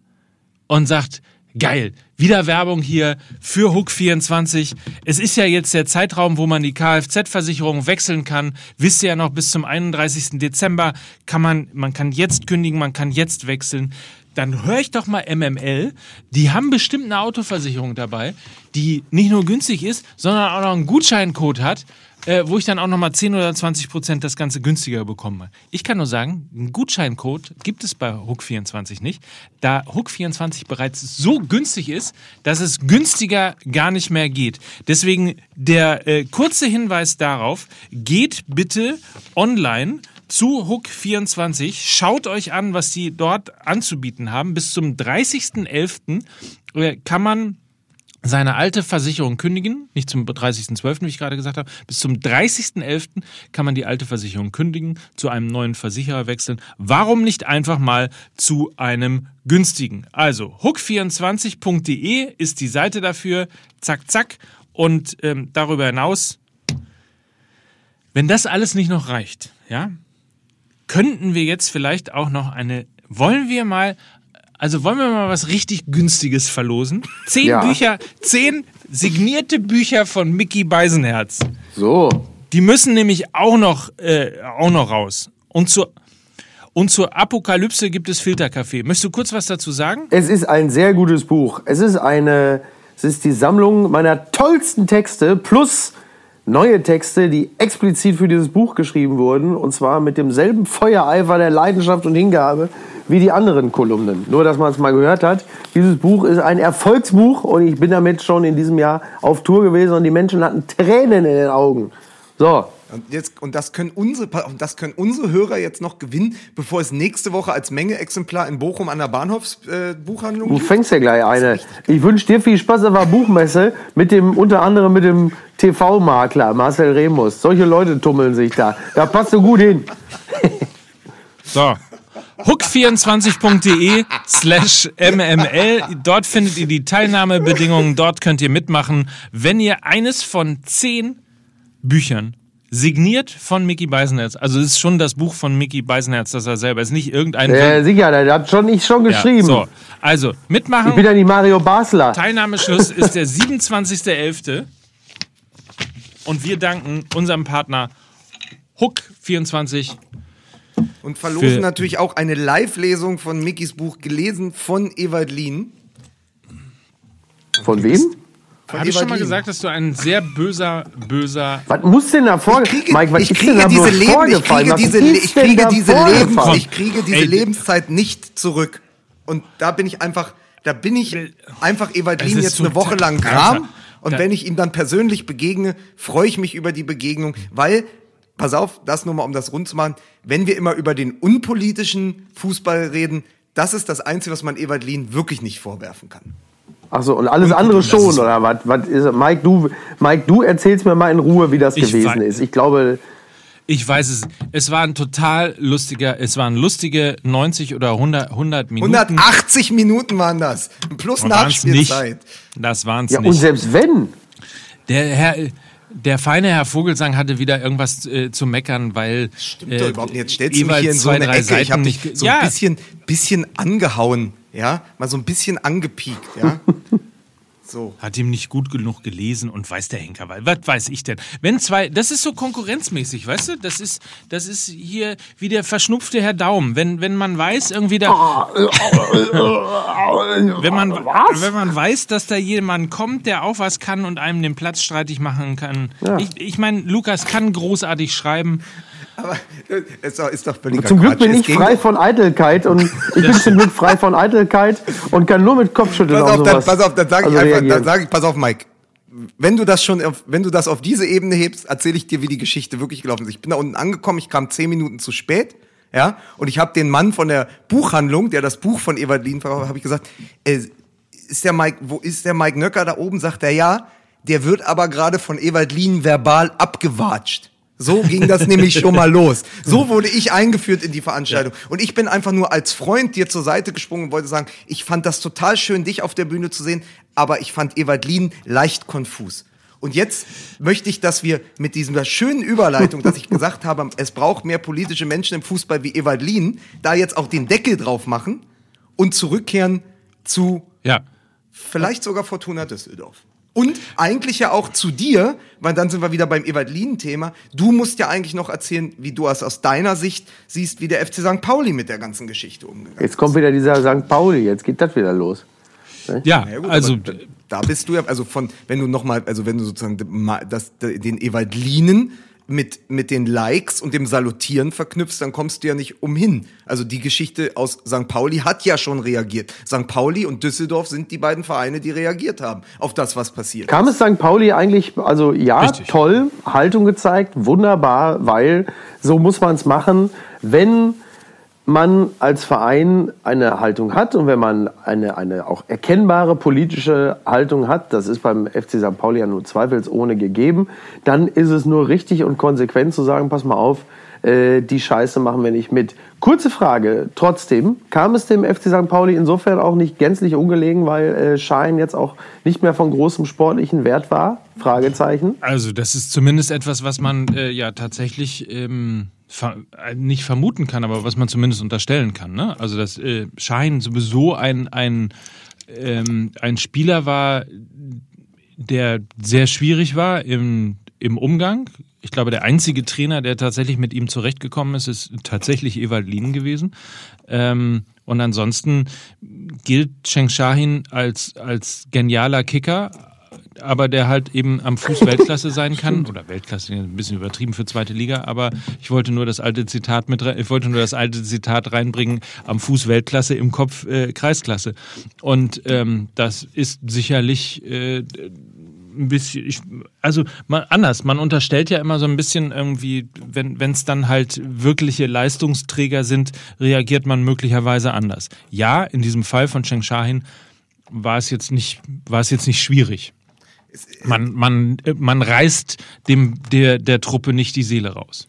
Und sagt, geil, wieder Werbung hier für Hook24. Es ist ja jetzt der Zeitraum, wo man die Kfz-Versicherung wechseln kann. Wisst ihr ja noch, bis zum 31. Dezember kann man, man kann jetzt kündigen, man kann jetzt wechseln. Dann höre ich doch mal MML. Die haben bestimmt eine Autoversicherung dabei, die nicht nur günstig ist, sondern auch noch einen Gutscheincode hat, äh, wo ich dann auch nochmal 10 oder 20 Prozent das Ganze günstiger bekomme. Ich kann nur sagen, einen Gutscheincode gibt es bei Hook24 nicht, da Hook24 bereits so günstig ist, dass es günstiger gar nicht mehr geht. Deswegen der äh, kurze Hinweis darauf, geht bitte online zu Hook24. Schaut euch an, was die dort anzubieten haben. Bis zum 30.11. äh, kann man seine alte Versicherung kündigen, nicht zum 30.12., wie ich gerade gesagt habe, bis zum 30.11. kann man die alte Versicherung kündigen, zu einem neuen Versicherer wechseln. Warum nicht einfach mal zu einem günstigen? Also hook24.de ist die Seite dafür, zack, zack. Und ähm, darüber hinaus, wenn das alles nicht noch reicht, ja, könnten wir jetzt vielleicht auch noch eine, wollen wir mal, also wollen wir mal was richtig günstiges verlosen? Zehn Ja. Bücher, zehn signierte Bücher von Mickey Beisenherz. So. Die müssen nämlich auch noch, äh, auch noch raus. Und zur, und zur Apokalypse gibt es Filterkaffee. Möchtest du kurz was dazu sagen? Es ist ein sehr gutes Buch. Es ist eine, es ist die Sammlung meiner tollsten Texte plus neue Texte, die explizit für dieses Buch geschrieben wurden. Und zwar mit demselben Feuereifer der Leidenschaft und Hingabe wie die anderen Kolumnen. Nur, dass man es mal gehört hat. Dieses Buch ist ein Erfolgsbuch und ich bin damit schon in diesem Jahr auf Tour gewesen und die Menschen hatten Tränen in den Augen. So, Und, jetzt, und das können unsere und das können unsere Hörer jetzt noch gewinnen, bevor es nächste Woche als Menge-Exemplar in Bochum an der Bahnhofsbuchhandlung äh, Du fängst ja gleich eine. Ich wünsche dir viel Spaß auf der Buchmesse mit dem, unter anderem mit dem TV-Makler Marcel Remus. Solche Leute tummeln sich da. Da passt du gut hin. So. Hook24.de slash mml. Dort findet ihr die Teilnahmebedingungen. Dort könnt ihr mitmachen, wenn ihr eines von zehn Büchern signiert von Mickey Beisenherz. Also es ist schon das Buch von Mickey Beisenherz, das er selber ist. Nicht irgendein Äh, sicher, da hat schon ich schon Ja, geschrieben. so. Also, Ich bin mitmachen. ja nicht Mario Basler. Teilnahmeschluss ist der [LAUGHS] 27.11. Und wir danken unserem Partner Hook24 Und verlosen natürlich auch eine Live-Lesung von Mickys Buch, gelesen von Ewald Lien. Von wem? Habe ich schon mal gesagt, dass du ein sehr böser, böser. Was muss denn da vor? Ich kriege, Mike, was ich kriege diese, Leben, ich vorgefallen? kriege diese, ich kriege diese, vorgefallen? Lebens, ich kriege diese Ey, Lebenszeit nicht zurück. Und da bin ich einfach, da bin ich einfach Ewald Es Lien ist jetzt eine Woche lang Gram. Und wenn ich ihm dann persönlich begegne, freue ich mich über die Begegnung, weil, pass auf, das nur mal, um das rund zu machen, wenn wir immer über den unpolitischen Fußball reden, das ist das Einzige, was man Ewald Lien wirklich nicht vorwerfen kann. Achso, und alles andere schon, oder was? was ist, Mike, du, Mike, du erzählst mir mal in Ruhe, wie das Ich gewesen weiß- ist. Ich glaube, Ich weiß es. Es war ein total lustiger, es waren lustige 90 oder 100, 100 Minuten. 180 Minuten waren das. Plus Und. Nachspielzeit. Das waren es ja, und nicht. selbst wenn, Der Herr, der feine Herr Vogelsang hatte wieder irgendwas äh, zu meckern, weil Stimmt äh, doch überhaupt nicht. Jetzt stellst du mich hier in so eine Ecke. Seiten Ich habe dich nicht. so ja, ein bisschen, bisschen angehauen. Ja, mal so ein bisschen angepiekt. Ja, [LAUGHS] so. hat ihm nicht gut genug gelesen und weiß der Henker, weil was weiß ich denn? Wenn zwei, das ist so konkurrenzmäßig, weißt du? Das ist, das ist hier wie der verschnupfte Herr Daum. Wenn, wenn man weiß, irgendwie da, [LAUGHS] wenn man, Was? wenn man weiß, dass da jemand kommt, der auch was kann und einem den Platz streitig machen kann. Ich, ich meine, Lukas kann großartig schreiben. Aber äh, ist doch, ist doch völliger zum Glück Quatsch. bin Es ich ging frei von Eitelkeit und ich bin zum Glück frei von Eitelkeit und kann nur mit Kopfschütteln Pass auf auf, dann, sowas pass auf, dann sage ich also einfach, reagieren. dann sage ich, pass auf, Mike. Wenn du das schon, auf, wenn du das auf diese Ebene hebst, erzähle ich dir, wie die Geschichte wirklich gelaufen ist. Ich bin da unten angekommen, ich kam zehn Minuten zu spät, ja, und ich habe den Mann von der Buchhandlung, der das Buch von Ewald Lien verkauft, habe ich gesagt, äh, ist der Mike, wo ist der Mike Nöcker da oben? Sagt er ja. Der wird aber gerade von Ewald Lien verbal abgewatscht. So ging das nämlich schon mal los. [LAUGHS] So wurde ich eingeführt in die Veranstaltung. Und ich bin einfach nur als Freund dir zur Seite gesprungen und wollte sagen, ich fand das total schön, dich auf der Bühne zu sehen, aber ich fand Ewald Lien leicht konfus. Und jetzt möchte ich, dass wir mit dieser schönen Überleitung, dass ich gesagt habe, es braucht mehr politische Menschen im Fußball wie Ewald Lien, da jetzt auch den Deckel drauf machen und zurückkehren zu Ja. vielleicht sogar Fortuna Düsseldorf. Und eigentlich ja auch zu dir, weil dann sind wir wieder beim Ewald Lien-Thema. Du musst ja eigentlich noch erzählen, wie du es aus deiner Sicht siehst, wie der FC St. Pauli mit der ganzen Geschichte umgegangen ist. Jetzt kommt wieder dieser St. Pauli, jetzt geht das wieder los. Ja, Ja, gut, also da bist du ja, also von, wenn du nochmal, also wenn du sozusagen das, den Ewald Lienen mit, mit den Likes und dem Salutieren verknüpfst, dann kommst du ja nicht umhin. Also die Geschichte aus St. Pauli hat ja schon reagiert. St. Pauli und Düsseldorf sind die beiden Vereine, die reagiert haben auf das, was passiert. Kam es St. Pauli eigentlich, also ja, Richtig. toll, Haltung gezeigt, wunderbar, weil so muss man es machen, wenn man als Verein eine Haltung hat und wenn man eine, eine auch erkennbare politische Haltung hat, das ist beim FC St. Pauli ja nur zweifelsohne gegeben, dann ist es nur richtig und konsequent zu sagen, pass mal auf, äh, die Scheiße machen wir nicht mit. Kurze Frage, trotzdem, kam es dem FC St. Pauli insofern auch nicht gänzlich ungelegen, weil äh, Schein jetzt auch nicht mehr von großem sportlichen Wert war? Fragezeichen. Also das ist zumindest etwas, was man äh, ja tatsächlich ähm, äh, nicht vermuten kann, aber was man zumindest unterstellen kann. Ne? Also dass äh, Schein sowieso ein, ein, ähm, ein Spieler war, der sehr schwierig war im, im Umgang. Ich glaube, der einzige Trainer, der tatsächlich mit ihm zurechtgekommen ist, ist tatsächlich Ewald Lien gewesen. Ähm, und ansonsten gilt Cheng Shahin als, als genialer Kicker, aber der halt eben am Fuß [LAUGHS] Weltklasse sein kann. Oder Weltklasse, ein bisschen übertrieben für zweite Liga, aber ich wollte nur das alte Zitat mit ich wollte nur das alte Zitat reinbringen, am Fuß Weltklasse, im Kopf äh, Kreisklasse. Und ähm, das ist sicherlich äh, ein bisschen, ich, also mal anders, man unterstellt ja immer so ein bisschen irgendwie, wenn es dann halt wirkliche Leistungsträger sind, reagiert man möglicherweise anders. Ja, in diesem Fall von Cheng Shahin war es jetzt nicht, war es jetzt nicht schwierig. Man, man, man reißt dem, der, der Truppe nicht die Seele raus.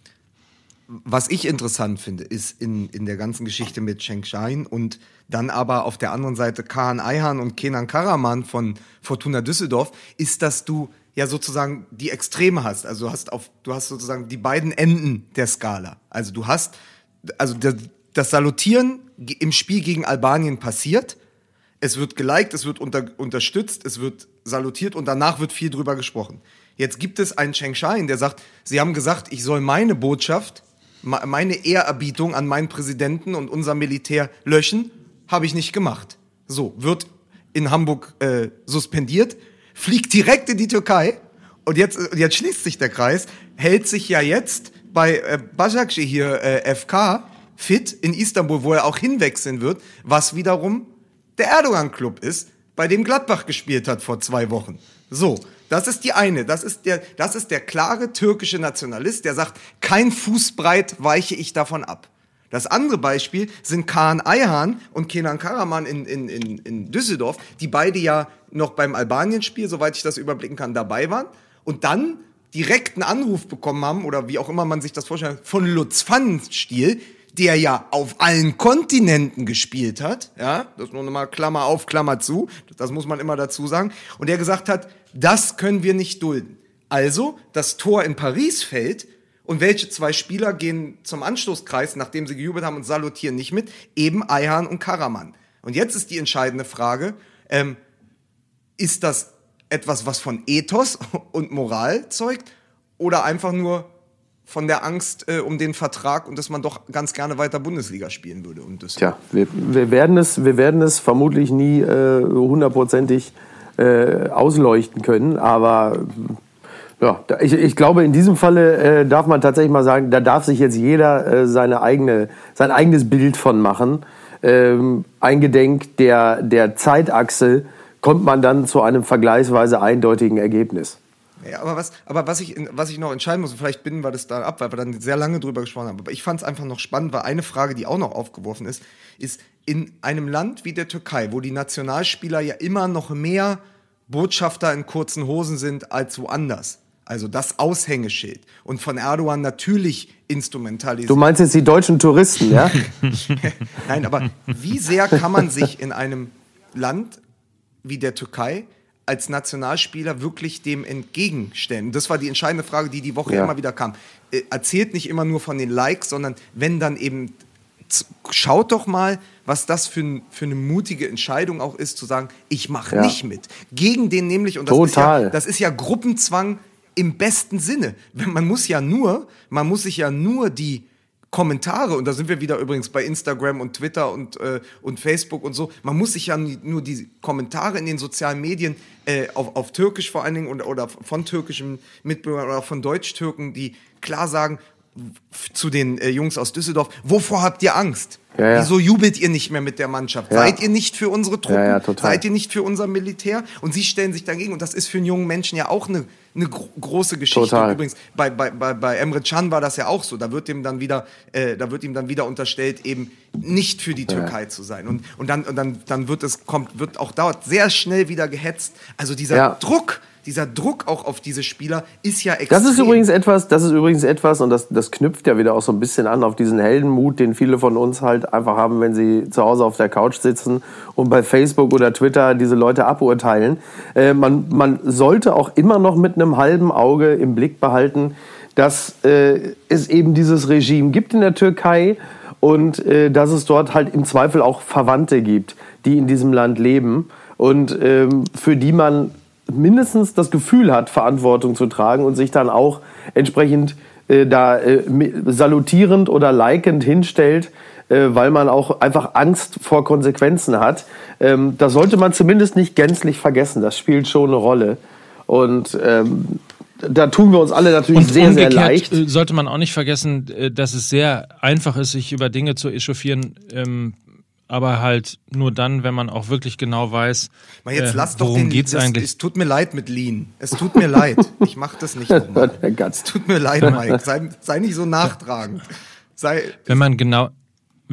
Was ich interessant finde, ist in, in der ganzen Geschichte mit Cheng Shahin und dann aber auf der anderen Seite Kaan Ayhan und Kenan Karaman von Fortuna Düsseldorf, ist, dass du ja sozusagen die Extreme hast. Also du hast auf, du hast sozusagen die beiden Enden der Skala. Also du hast, also das, das Salutieren im Spiel gegen Albanien passiert. Es wird geliked, es wird unter, unterstützt, es wird salutiert und danach wird viel drüber gesprochen. Jetzt gibt es einen Cheng Shain, der sagt, sie haben gesagt, ich soll meine Botschaft, meine Ehrerbietung an meinen Präsidenten und unser Militär löschen habe ich nicht gemacht. So, wird in Hamburg äh, suspendiert, fliegt direkt in die Türkei und jetzt, jetzt schließt sich der Kreis, hält sich ja jetzt bei äh, Başakşehir hier äh, FK fit in Istanbul, wo er auch hinwechseln wird, was wiederum der Erdogan-Club ist, bei dem Gladbach gespielt hat vor zwei Wochen. So, das ist die eine. Das ist der, das ist der klare türkische Nationalist, der sagt, kein Fußbreit weiche ich davon ab. Das andere Beispiel sind Kaan Ayhan und Kenan Karaman in, in, in, in Düsseldorf, die beide ja noch beim Albanien-Spiel, soweit ich das überblicken kann, dabei waren und dann direkt einen Anruf bekommen haben, oder wie auch immer man sich das vorstellt, von Lutz Pfannenstiel, der ja auf allen Kontinenten gespielt hat, ja, das nur nochmal Klammer auf, Klammer zu, das muss man immer dazu sagen, und der gesagt hat, das können wir nicht dulden. Also, das Tor in Paris fällt, und welche zwei Spieler gehen zum Anstoßkreis, nachdem sie gejubelt haben und salutieren nicht mit? Eben Ayhan und Karaman. Und jetzt ist die entscheidende Frage, ähm, ist das etwas, was von Ethos [LAUGHS] und Moral zeugt oder einfach nur von der Angst äh, um den Vertrag und dass man doch ganz gerne weiter Bundesliga spielen würde. Und das Tja, wir, wir, werden es, wir werden es vermutlich nie äh, hundertprozentig äh, ausleuchten können, aber ja, ich, ich glaube, in diesem Falle äh, darf man tatsächlich mal sagen, da darf sich jetzt jeder äh, seine eigene, sein eigenes Bild von machen. Ähm, eingedenk der, der Zeitachse kommt man dann zu einem vergleichsweise eindeutigen Ergebnis. Ja, aber was, aber was ich, was ich noch entscheiden muss, und vielleicht binden wir das da ab, weil wir dann sehr lange drüber gesprochen haben, aber ich fand es einfach noch spannend, weil eine Frage, die auch noch aufgeworfen ist, ist in einem Land wie der Türkei, wo die Nationalspieler ja immer noch mehr Botschafter in kurzen Hosen sind als woanders, also das Aushängeschild. Und von Erdogan natürlich instrumentalisiert. Du meinst jetzt die deutschen Touristen, ja? [LAUGHS] [LAUGHS] Nein, aber wie sehr kann man sich in einem Land wie der Türkei als Nationalspieler wirklich dem entgegenstellen? Das war die entscheidende Frage, die die Woche ja. immer wieder kam. Äh, erzählt nicht immer nur von den Likes, sondern wenn dann eben schaut doch mal, was das für, für eine mutige Entscheidung auch ist, zu sagen, ich mache ja. nicht mit. Gegen den nämlich, und das Total. ist ja, das ist ja Gruppenzwang im besten Sinne. Man muss ja nur, man muss sich ja nur die Kommentare, und da sind wir wieder übrigens bei Instagram und Twitter und, äh, und Facebook und so, man muss sich ja nur die Kommentare in den sozialen Medien äh, auf, auf Türkisch vor allen Dingen oder, oder von türkischen Mitbürgern oder von Deutsch-Türken, die klar sagen zu den äh, Jungs aus Düsseldorf, wovor habt ihr Angst? Ja, ja. Wieso jubelt ihr nicht mehr mit der Mannschaft? Ja. Seid ihr nicht für unsere Truppen? Seid ihr nicht für unser Militär? Und sie stellen sich dagegen. Und das ist für einen jungen Menschen ja auch eine eine gro große Geschichte. Total. Übrigens, bei, bei, bei, bei Emre Can war das ja auch so. Da wird ihm dann wieder, äh, da wird ihm dann wieder unterstellt, eben nicht für die Türkei zu sein. Und, und dann, und dann, dann wird es, kommt, wird auch dauert sehr schnell wieder gehetzt. Also dieser. Druck, dieser Druck auch auf diese Spieler ist ja extrem. Das ist übrigens etwas, das ist übrigens etwas, und das, das knüpft ja wieder auch so ein bisschen an auf diesen Heldenmut, den viele von uns halt einfach haben, wenn sie zu Hause auf der Couch sitzen und bei Facebook oder Twitter diese Leute aburteilen. Äh, man, man sollte auch immer noch mit einem halben Auge im Blick behalten, dass äh, es eben dieses Regime gibt in der Türkei und äh, dass es dort halt im Zweifel auch Verwandte gibt, die in diesem Land leben und ähm, für die man mindestens das Gefühl hat, Verantwortung zu tragen und sich dann auch entsprechend äh, da äh, salutierend oder likend hinstellt, äh, weil man auch einfach Angst vor Konsequenzen hat. Ähm, das sollte man zumindest nicht gänzlich vergessen. Das spielt schon eine Rolle. Und ähm, da tun wir uns alle natürlich Und sehr, sehr leicht. äh, sollte man auch nicht vergessen, äh, dass es sehr einfach ist, sich über Dinge zu echauffieren, ähm, aber halt nur dann, wenn man auch wirklich genau weiß, Mal jetzt äh, lass doch worum den, geht's das, eigentlich. Es tut mir leid mit Lean. Es tut mir leid. Ich mach das nicht nochmal. Es tut mir leid, Mike. Sei, sei nicht so nachtragend. Sei, Wenn man genau,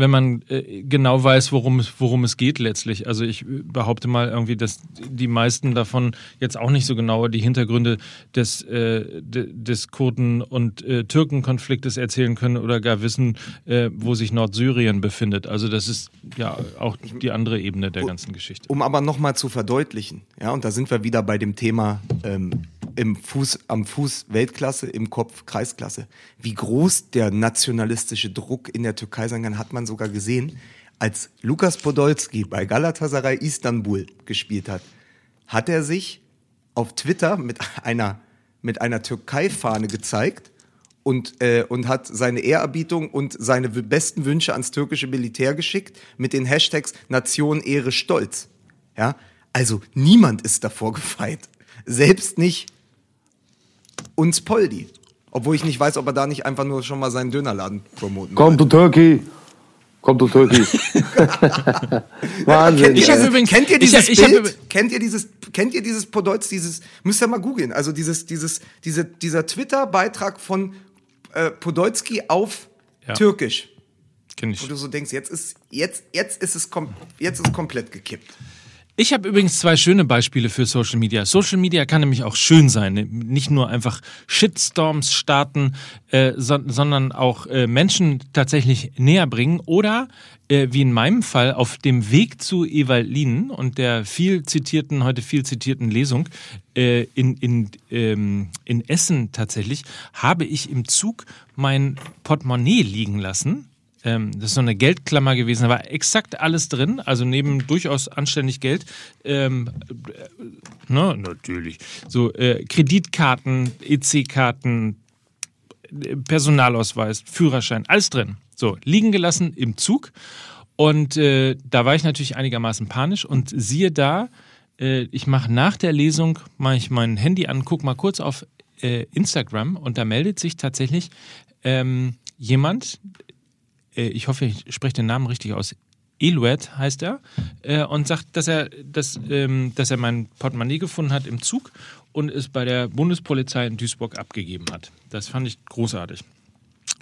wenn man äh, genau weiß, worum es, worum es geht letztlich. Also ich äh, behaupte mal irgendwie, dass die meisten davon jetzt auch nicht so genau die Hintergründe des, äh, de, des Kurden- und äh, Türkenkonfliktes erzählen können oder gar wissen, äh, wo sich Nordsyrien befindet. Also das ist ja auch die andere Ebene der ganzen Geschichte. um aber nochmal zu verdeutlichen, ja, und da sind wir wieder bei dem Thema ähm, im Fuß, am Fuß Weltklasse, im Kopf Kreisklasse. Wie groß der nationalistische Druck in der Türkei sein kann, hat man sogar gesehen, als Lukas Podolski bei Galatasaray Istanbul gespielt hat, hat er sich auf Twitter mit einer, mit einer Türkei-Fahne gezeigt und, äh, und hat seine Ehrerbietung und seine besten Wünsche ans türkische Militär geschickt mit den Hashtags Nation, Ehre, Stolz. Ja, also niemand ist davor gefeit. Selbst nicht uns Poldi. Obwohl ich nicht weiß, ob er da nicht einfach nur schon mal seinen Dönerladen promoten Komm will. to Turkey. Komm to Turkey. [LAUGHS] Wahnsinn. Kennt ihr, Ich hab dieses- übrigens- kennt ihr ich dieses ich hab Bild? kennt ihr dieses, kennt ihr dieses Podolz, dieses, müsst ihr mal googeln, also dieses, dieses, diese, dieser Twitter-Beitrag von äh, Podolski auf Ja. Türkisch. Kenn ich. Wo du so denkst, jetzt ist, jetzt, jetzt ist es, kom jetzt ist es komplett gekippt. Ich habe übrigens zwei schöne Beispiele für Social Media. Social Media kann nämlich auch schön sein, nicht nur einfach Shitstorms starten, äh, so, sondern auch äh, Menschen tatsächlich näher bringen oder äh, wie in meinem Fall auf dem Weg zu Evalinen und der viel zitierten, heute viel zitierten Lesung äh, in, in, ähm, in Essen tatsächlich, habe ich im Zug mein Portemonnaie liegen lassen. Ähm, das ist so eine Geldklammer gewesen, da war exakt alles drin, also neben durchaus anständig Geld. Ähm, äh, na, natürlich. So äh, Kreditkarten, EC-Karten, Personalausweis, Führerschein, alles drin. So, liegen gelassen im Zug. Und äh, da war ich natürlich einigermaßen panisch und siehe da, äh, ich mache nach der Lesung, mache ich mein Handy an, guck mal kurz auf äh, Instagram und da meldet sich tatsächlich ähm, jemand, ich hoffe, ich spreche den Namen richtig aus. Eluet heißt er äh, und sagt, dass er, dass, ähm, dass er mein Portemonnaie gefunden hat im Zug und es bei der Bundespolizei in Duisburg abgegeben hat. Das fand ich großartig.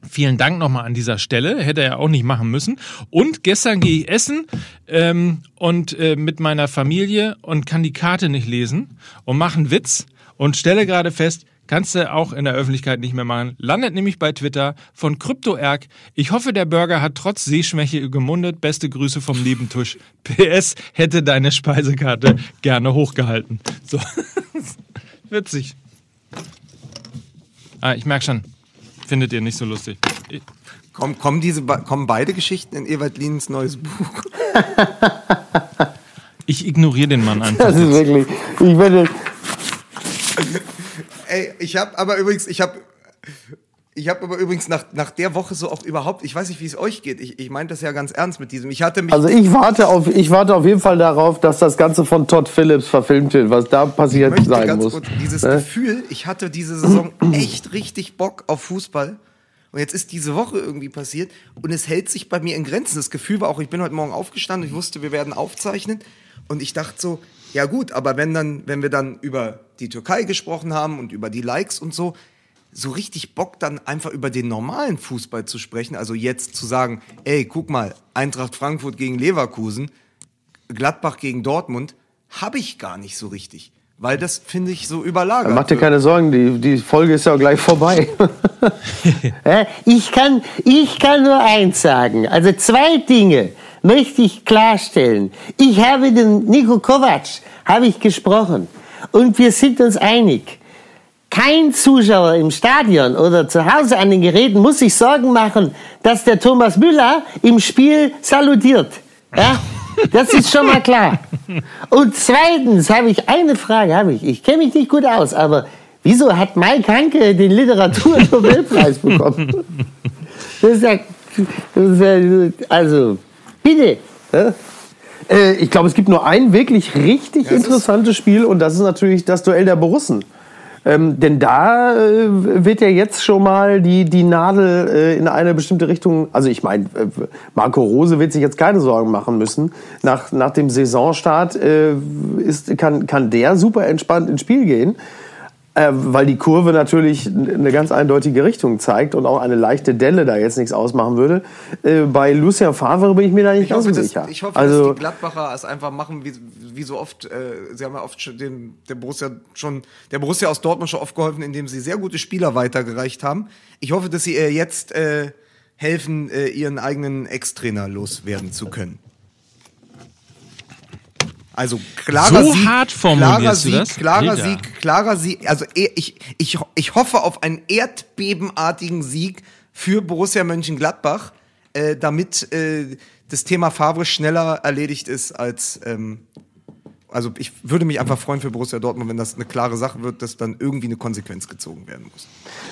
Vielen Dank nochmal an dieser Stelle. Hätte er auch nicht machen müssen. Und gestern gehe ich essen ähm, und äh, mit meiner Familie und kann die Karte nicht lesen und mache einen Witz und stelle gerade fest, kannst du auch in der Öffentlichkeit nicht mehr machen. Landet nämlich bei Twitter von CryptoErg. Ich hoffe, der Burger hat trotz Sehschwäche gemundet. Beste Grüße vom Nebentisch. PS hätte deine Speisekarte gerne hochgehalten. So. [LAUGHS] Witzig. Ah, ich merke schon. Findet ihr nicht so lustig. Ich- Kommen, kommen, diese, kommen beide Geschichten in Ewald Lienens neues Buch? Ich ignoriere den Mann [LAUGHS] einfach. Das ist wirklich. Ich werde. Ey, ich habe aber übrigens, ich habe ich habe aber übrigens nach, nach der Woche so auch überhaupt, ich weiß nicht, wie es euch geht. Ich, ich meine das ja ganz ernst mit diesem. Ich hatte mich. Also ich warte auf, ich warte auf jeden Fall darauf, dass das Ganze von Todd Phillips verfilmt wird, was da passiert sein ganz muss. kurz dieses Ne? Gefühl, ich hatte diese Saison echt richtig Bock auf Fußball. Und jetzt ist diese Woche irgendwie passiert und es hält sich bei mir in Grenzen. Das Gefühl war auch, ich bin heute Morgen aufgestanden, ich wusste, wir werden aufzeichnen und ich dachte so, ja gut, aber wenn dann, wenn wir dann über die Türkei gesprochen haben und über die Likes und so, so richtig Bock dann einfach über den normalen Fußball zu sprechen, also jetzt zu sagen, ey, guck mal, Eintracht Frankfurt gegen Leverkusen, Gladbach gegen Dortmund, habe ich gar nicht so richtig. Weil das finde ich so überlagert. Mach dir keine Sorgen, die, die Folge ist ja gleich vorbei. [LAUGHS] Ich kann, ich kann nur eins sagen. Also zwei Dinge möchte ich klarstellen. Ich habe den Nico Kovac, habe ich gesprochen. Und wir sind uns einig. Kein Zuschauer im Stadion oder zu Hause an den Geräten muss sich Sorgen machen, dass der Thomas Müller im Spiel salutiert. Ja? Das ist schon mal klar. Und zweitens habe ich eine Frage, habe ich. Ich kenne mich nicht gut aus, aber wieso hat Mike Hanke den Literatur-Nobelpreis bekommen? [LAUGHS] Das ist ja, das ist ja also, bitte. ja? Äh, ich glaube, es gibt nur ein wirklich richtig interessantes Spiel und das ist natürlich das Duell der Borussen. Ähm, denn da äh, wird ja jetzt schon mal die, die Nadel äh, in eine bestimmte Richtung, also ich meine, äh, Marco Rose wird sich jetzt keine Sorgen machen müssen. Nach, nach dem Saisonstart äh, ist, kann, kann der super entspannt ins Spiel gehen. Äh, weil die Kurve natürlich eine ganz eindeutige Richtung zeigt und auch eine leichte Delle da jetzt nichts ausmachen würde. Äh, bei Lucien Favre bin ich mir da nicht Ich ganz hoffe, sicher. ich hoffe also, dass die Gladbacher es einfach machen, wie, wie so oft. Äh, sie haben ja oft schon dem, der Borussia schon, der Borussia aus Dortmund schon oft geholfen, indem sie sehr gute Spieler weitergereicht haben. Ich hoffe, dass sie jetzt äh, helfen, äh, ihren eigenen Ex-Trainer loswerden zu können. Also klarer So Sieg, hart klarer du Sieg, das? klarer Peter. Sieg, klarer Sieg. Also eh, ich, ich, ich hoffe auf einen erdbebenartigen Sieg für Borussia Mönchengladbach, äh, damit äh, das Thema Favre schneller erledigt ist als. Ähm, also ich würde mich einfach freuen für Borussia Dortmund, wenn das eine klare Sache wird, dass dann irgendwie eine Konsequenz gezogen werden muss.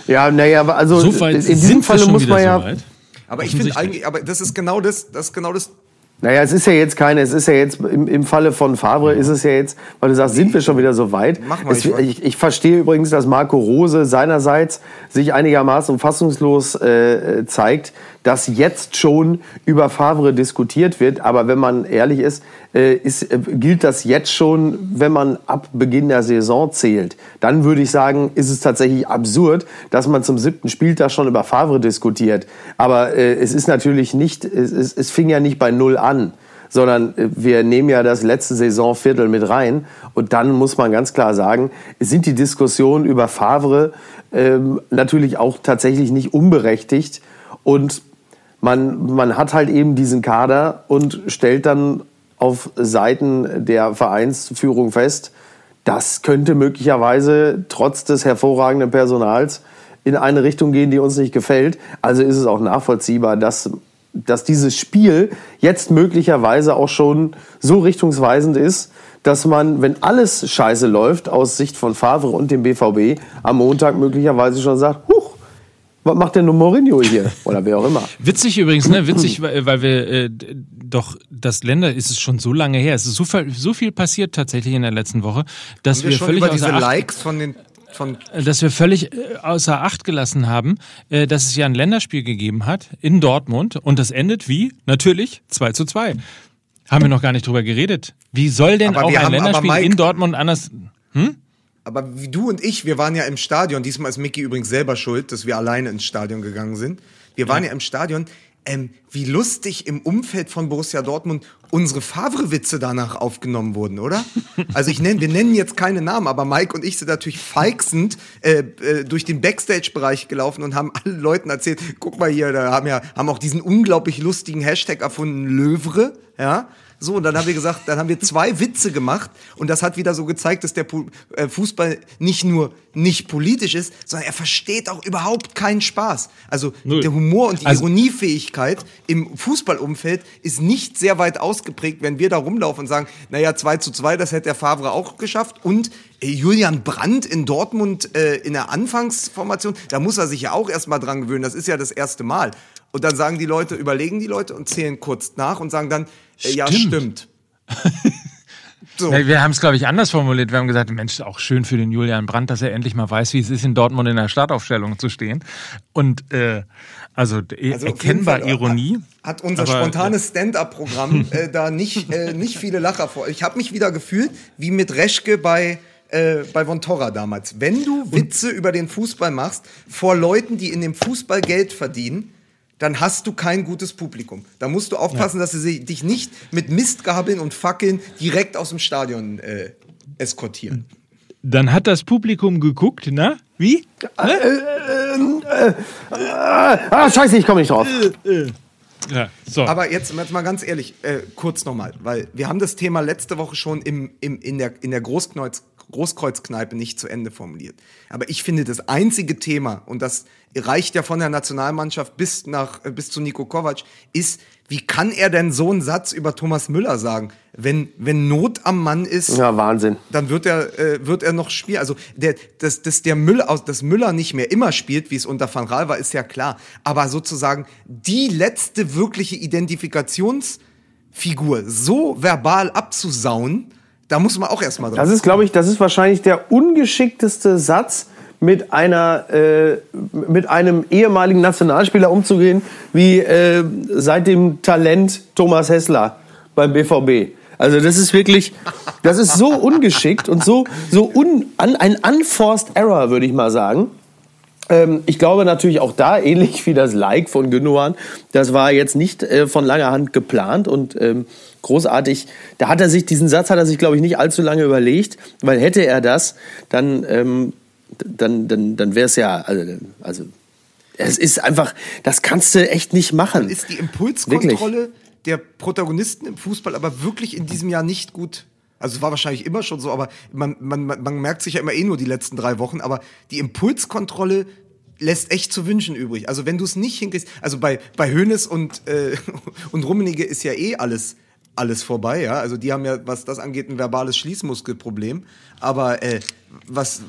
ja, naja, aber also So in diesem Falle muss man ja. so. Aber ich finde eigentlich, aber das ist genau das, das ist genau das Naja, es ist ja jetzt keine, es ist ja jetzt im, im Falle von Favre ist es ja jetzt, weil du sagst, sind wir schon wieder so weit. Mach mal, es, ich- ich, ich verstehe übrigens, dass Marco Rose seinerseits sich einigermaßen fassungslos äh, zeigt, dass jetzt schon über Favre diskutiert wird. Aber wenn man ehrlich ist, äh, ist äh, gilt das jetzt schon, wenn man ab Beginn der Saison zählt. Dann würde ich sagen, ist es tatsächlich absurd, dass man zum siebten Spieltag schon über Favre diskutiert. Aber äh, es ist natürlich nicht, es, es, es fing ja nicht bei Null an sondern äh, wir nehmen ja das letzte Saisonviertel mit rein. Und dann muss man ganz klar sagen, sind die Diskussionen über Favre ähm, natürlich auch tatsächlich nicht unberechtigt. Und man, man hat halt eben diesen Kader und stellt dann auf Seiten der Vereinsführung fest, das könnte möglicherweise trotz des hervorragenden Personals in eine Richtung gehen, die uns nicht gefällt. Also ist es auch nachvollziehbar, dass, dass dieses Spiel jetzt möglicherweise auch schon so richtungsweisend ist, dass man, wenn alles scheiße läuft, aus Sicht von Favre und dem BVB, am Montag möglicherweise schon sagt, huch, was macht denn nur Mourinho hier? Oder wer auch immer. [LAUGHS] Witzig übrigens, ne? Witzig, [CLEARS THROAT] weil wir äh, doch das Länder ist es schon so lange her. Es ist so, viel- so viel passiert tatsächlich in der letzten Woche, dass Haben wir, wir völlig über diese außer Acht, Likes von den von dass wir völlig äh, außer Acht gelassen haben, äh, dass es ja ein Länderspiel gegeben hat in Dortmund und das endet wie? Natürlich 2 zu 2. Haben wir noch gar nicht drüber geredet. Wie soll denn Aber auch ein haben- Länderspiel Mike- in Dortmund anders? Aber wie du und ich, wir waren ja im Stadion. Diesmal ist Mickey übrigens selber schuld, dass wir alleine ins Stadion gegangen sind. Wir waren ja, im Stadion. Ähm, wie lustig im Umfeld von Borussia Dortmund unsere Favre-Witze danach aufgenommen wurden, oder? [LAUGHS] Also ich nenne, wir nennen jetzt keine Namen, aber Mike und ich sind natürlich feixend äh, äh, durch den Backstage-Bereich gelaufen und haben allen Leuten erzählt, guck mal hier, da haben ja haben auch diesen unglaublich lustigen Hashtag erfunden, Löwre, ja. So, und dann haben wir gesagt, dann haben wir zwei Witze gemacht und das hat wieder so gezeigt, dass der äh, Fußball nicht nur nicht politisch ist, sondern er versteht auch überhaupt keinen Spaß. Also Null. der Humor und die Also- Ironiefähigkeit im Fußballumfeld ist nicht sehr weit ausgeprägt, wenn wir da rumlaufen und sagen, naja, 2 zu 2, das hätte der Favre auch geschafft und äh, Julian Brandt in Dortmund äh, in der Anfangsformation, da muss er sich ja auch erstmal dran gewöhnen, das ist ja das erste Mal. Und dann sagen die Leute, überlegen die Leute und zählen kurz nach und sagen dann, äh, ja, Stimmt. stimmt. [LAUGHS] So. Wir haben es, glaube ich, anders formuliert. Wir haben gesagt, Mensch, auch schön für den Julian Brandt, dass er endlich mal weiß, wie es ist, in Dortmund in der Startaufstellung zu stehen. Und äh, also, äh, Also erkennbar Fall Ironie. Hat, hat unser Aber, spontanes Stand-up-Programm [LAUGHS] äh, da nicht, äh, nicht viele Lacher vor. Ich habe mich wieder gefühlt wie mit Reschke bei äh, bei Von Torra damals. Wenn du Witze über den Fußball machst vor Leuten, die in dem Fußball Geld verdienen, dann hast du kein gutes Publikum. Da musst du aufpassen, dass sie sich- dich nicht mit Mistgabeln und Fackeln direkt aus dem Stadion äh, eskortieren. Dann hat das Publikum geguckt, na? Wie? Ah, scheiße, ich komme nicht drauf. Ja, so. Aber jetzt, jetzt mal ganz ehrlich, äh, kurz nochmal, weil wir haben das Thema letzte Woche schon im, im, in der, in der Großkreuz, Großkreuzkneipe nicht zu Ende formuliert. Aber ich finde, das einzige Thema, und das reicht ja von der Nationalmannschaft bis, nach, äh, bis zu Nico Kovac, ist, wie kann er denn so einen Satz über Thomas Müller sagen? Wenn, wenn Not am Mann ist, Ja, Wahnsinn. dann wird er, äh, wird er noch spielen. Also, der, dass, dass der Müller, aus- dass Müller nicht mehr immer spielt, wie es unter Van Raal war, ist ja klar. Aber sozusagen die letzte wirkliche Identifikationsfigur Figur so verbal abzusauen, da muss man auch erstmal drauf. Das ist, glaube ich, das ist wahrscheinlich der ungeschickteste Satz, mit einer äh, mit einem ehemaligen Nationalspieler umzugehen, wie äh, seit dem Talent Thomas Hessler beim BVB. Also das ist wirklich, das ist so ungeschickt und so so un, an, ein unforced error, würde ich mal sagen. Ähm, ich glaube natürlich auch da, ähnlich wie das Like von Gündogan, das war jetzt nicht äh, von langer Hand geplant und ähm, großartig. Da hat er sich, diesen Satz hat er sich, glaube ich, nicht allzu lange überlegt, weil hätte er das, dann, ähm, dann, dann, dann wäre es ja, also, also es ist einfach, das kannst du echt nicht machen. ist die Impulskontrolle der Protagonisten im Fußball aber wirklich in diesem Jahr nicht gut. Also es war wahrscheinlich immer schon so, aber man, man, man man merkt sich ja immer eh nur die letzten drei Wochen, aber die Impulskontrolle lässt echt zu wünschen übrig. Also wenn du es nicht hinkriegst, also bei, bei Hoeneß und, äh, [LAUGHS] und Rummenigge ist ja eh alles alles vorbei, ja. Also die haben ja, was das angeht, ein verbales Schließmuskelproblem. Aber äh, was,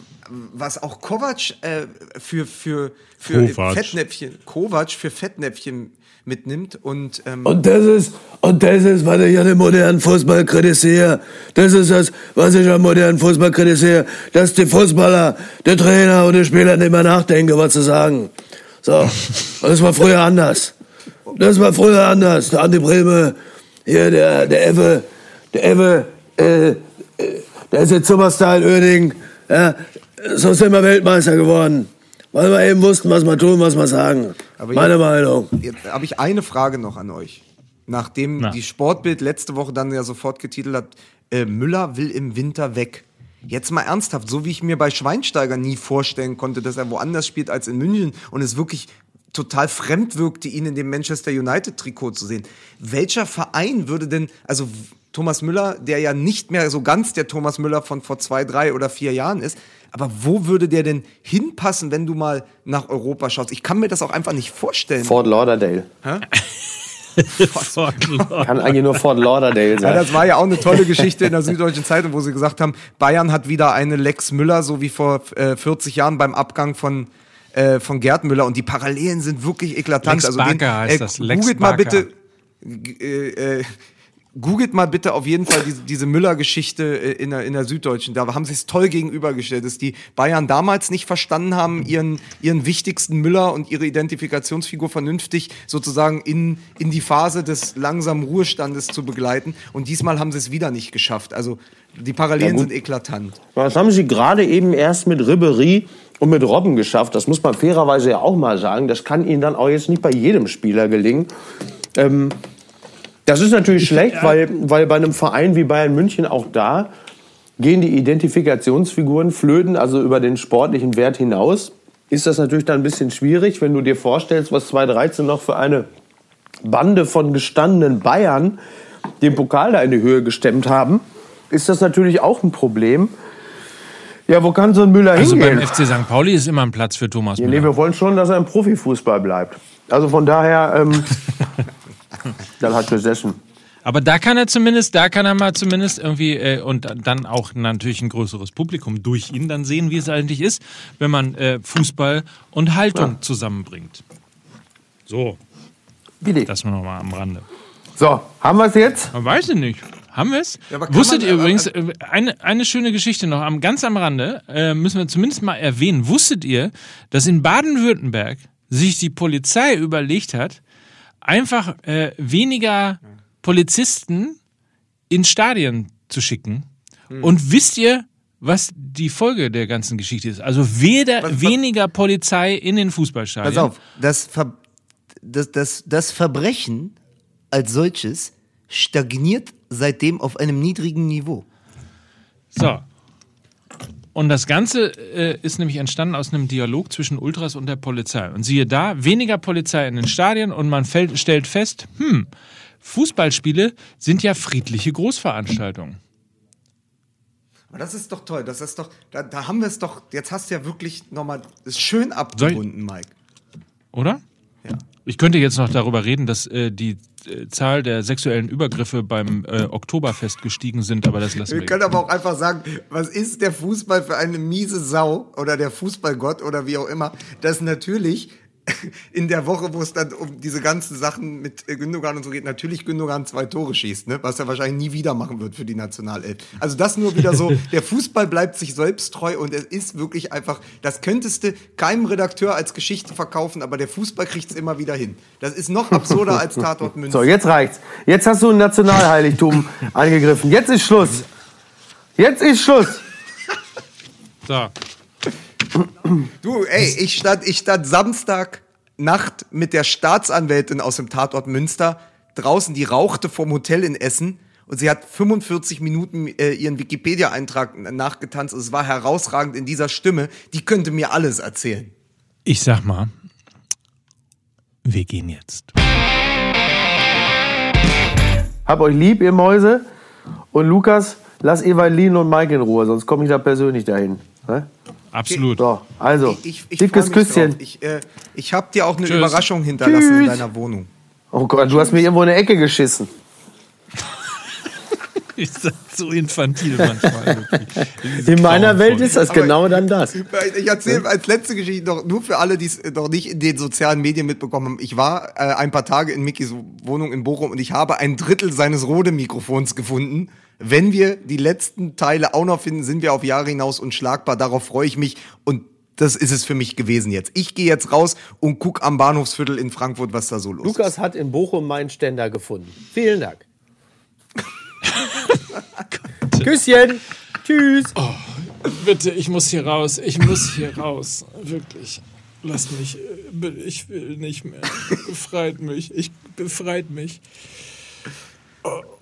was auch Kovac äh, für, für, für Kovac. Fettnäpfchen, Kovac für Fettnäpfchen mitnimmt und ähm, Und das ist, und das ist, was ich an dem modernen Fußball kritisiere. Das ist das, was ich am modernen Fußball kritisiere. Dass die Fußballer, der Trainer und die Spieler nicht mehr nachdenken, was zu sagen. So. Das war früher anders. Das war früher anders. Der Andi Breme, hier, der, der Ewe, der Ewe, äh, äh, der ist jetzt Superstar in Oerding. Ja, so sind wir Weltmeister geworden. Weil wir eben wussten, was wir tun, was wir sagen. Aber Meine jetzt- Meinung. Jetzt habe ich eine Frage noch an euch. Nachdem Na. die Sportbild letzte Woche dann ja sofort getitelt hat, äh, Müller will im Winter weg. Jetzt mal ernsthaft, so wie ich mir bei Schweinsteiger nie vorstellen konnte, dass er woanders spielt als in München und es wirklich total fremd wirkte, ihn in dem Manchester United-Trikot zu sehen. Welcher Verein würde denn, also Thomas Müller, der ja nicht mehr so ganz der Thomas Müller von vor zwei, drei oder vier Jahren ist, aber wo würde der denn hinpassen, wenn du mal nach Europa schaust? Ich kann mir das auch einfach nicht vorstellen. Fort Lauderdale. [LAUGHS] Fortlauf. Kann eigentlich nur Fort Lauderdale Ja, sein. das war ja auch eine tolle Geschichte in der Süddeutschen Zeitung, wo sie gesagt haben, Bayern hat wieder eine Lex Müller, so wie vor äh, 40 Jahren beim Abgang von, äh, von Gerd Müller. Und die Parallelen sind wirklich eklatant. Lex Barker heißt das, Lex googelt mal Barker. bitte, g- äh, äh, googelt mal bitte auf jeden Fall diese, diese Müller-Geschichte äh, in der, in der Süddeutschen. Da haben sie es toll gegenübergestellt, dass die Bayern damals nicht verstanden haben, ihren, ihren wichtigsten Müller und ihre Identifikationsfigur vernünftig sozusagen in, in die Phase des langsamen Ruhestandes zu begleiten. Und diesmal haben sie es wieder nicht geschafft. Also die Parallelen Ja, sind eklatant. Das haben sie gerade eben erst mit Ribery und mit Robben geschafft. Das muss man fairerweise ja auch mal sagen. Das kann ihnen dann auch jetzt nicht bei jedem Spieler gelingen. Ähm, das ist natürlich schlecht, weil, weil bei einem Verein wie Bayern München auch da gehen die Identifikationsfiguren flöten, also über den sportlichen Wert hinaus. Ist das natürlich dann ein bisschen schwierig, wenn du dir vorstellst, was 2013 noch für eine Bande von gestandenen Bayern den Pokal da in die Höhe gestemmt haben, ist das natürlich auch ein Problem. Ja, wo kann so ein Müller Also beim hingehen? FC St. Pauli ist immer ein Platz für Thomas Ja, nee, Müller. wir wollen schon, dass er im Profifußball bleibt. Also von daher, ähm, [LAUGHS] dann hat besessen. Aber da kann er zumindest, da kann er mal zumindest irgendwie äh, und dann auch natürlich ein größeres Publikum durch ihn dann sehen, wie es eigentlich ist, wenn man äh, Fußball und Haltung zusammenbringt. So, Bitte. das nur noch mal am Rande. So, haben wir es jetzt? Man weiß ich nicht. Haben wir es? Ja, Wusstet man- ihr aber- übrigens, äh, eine, eine schöne Geschichte noch, am, ganz am Rande, äh, müssen wir zumindest mal erwähnen. Wusstet ihr, dass in Baden-Württemberg sich die Polizei überlegt hat, einfach äh, weniger Polizisten in Stadien zu schicken? Hm. Und wisst ihr, was die Folge der ganzen Geschichte ist? Also weder, Was- was- weniger Polizei in den Fußballstadien. Pass auf, das, Ver das, das, das Verbrechen als solches stagniert seitdem auf einem niedrigen Niveau. So. Und das Ganze äh, ist nämlich entstanden aus einem Dialog zwischen Ultras und der Polizei. Und siehe da, weniger Polizei in den Stadien und man fällt, stellt fest, hm, Fußballspiele sind ja friedliche Großveranstaltungen. Aber das ist doch toll. Das ist doch, da, da haben wir es doch, jetzt hast du ja wirklich nochmal, ist schön abgebunden, Mike. Oder? Ja. Ich könnte jetzt noch darüber reden, dass äh, die Zahl der sexuellen Übergriffe beim äh, Oktoberfest gestiegen sind, aber das lassen Wir wir. können aber auch einfach sagen, was ist der Fußball für eine miese Sau oder der Fußballgott oder wie auch immer, dass natürlich in der Woche, wo es dann um diese ganzen Sachen mit äh, Gündogan und so geht, natürlich Gündogan zwei Tore schießt, ne? was er wahrscheinlich nie wieder machen wird für die Nationalelf. Also das nur wieder so, [LAUGHS] der Fußball bleibt sich selbst treu und es ist wirklich einfach, das könntest du keinem Redakteur als Geschichte verkaufen, aber der Fußball kriegt es immer wieder hin. Das ist noch absurder als Tatort Münster. So, jetzt reicht's. Jetzt hast du ein Nationalheiligtum [LAUGHS] angegriffen. Jetzt ist Schluss. Jetzt ist Schluss. So. Du, ey, ich stand, ich stand Samstag Nacht mit der Staatsanwältin aus dem Tatort Münster draußen, die rauchte vom Hotel in Essen und sie hat 45 Minuten äh, ihren Wikipedia-Eintrag nachgetanzt. Es war herausragend in dieser Stimme. Die könnte mir alles erzählen. Ich sag mal, wir gehen jetzt. Hab euch lieb, ihr Mäuse. Und Lukas, lass Evalin und Mike in Ruhe, sonst komme ich da persönlich dahin. Ne? Absolut. So, also, Ich, ich dickes Küsschen. drauf. Ich, äh, ich habe dir auch eine Tschüss. Überraschung hinterlassen in Tschüss. deiner Wohnung. Oh Gott, du hast mir irgendwo in eine Ecke geschissen. Ich sag so infantil manchmal. In meiner Welt ist das Aber- genau dann das. Ich erzähle als letzte Geschichte noch, nur für alle, die es noch nicht in den sozialen Medien mitbekommen haben. Ich war äh, ein paar Tage in Mickys Wohnung in Bochum und ich habe ein Drittel seines Rode-Mikrofons gefunden. Wenn wir die letzten Teile auch noch finden, sind wir auf Jahre hinaus unschlagbar. Darauf freue ich mich und das ist es für mich gewesen jetzt. Ich gehe jetzt raus und guck am Bahnhofsviertel in Frankfurt, was da so los ist. Lukas hat in Bochum meinen Ständer gefunden. Vielen Dank. [LAUGHS] Küsschen. Tschüss. Bitte, ich muss hier raus. Ich muss hier raus. Wirklich. Lass mich. äh, Ich will nicht mehr. Befreit mich. Ich befreit mich. Oh.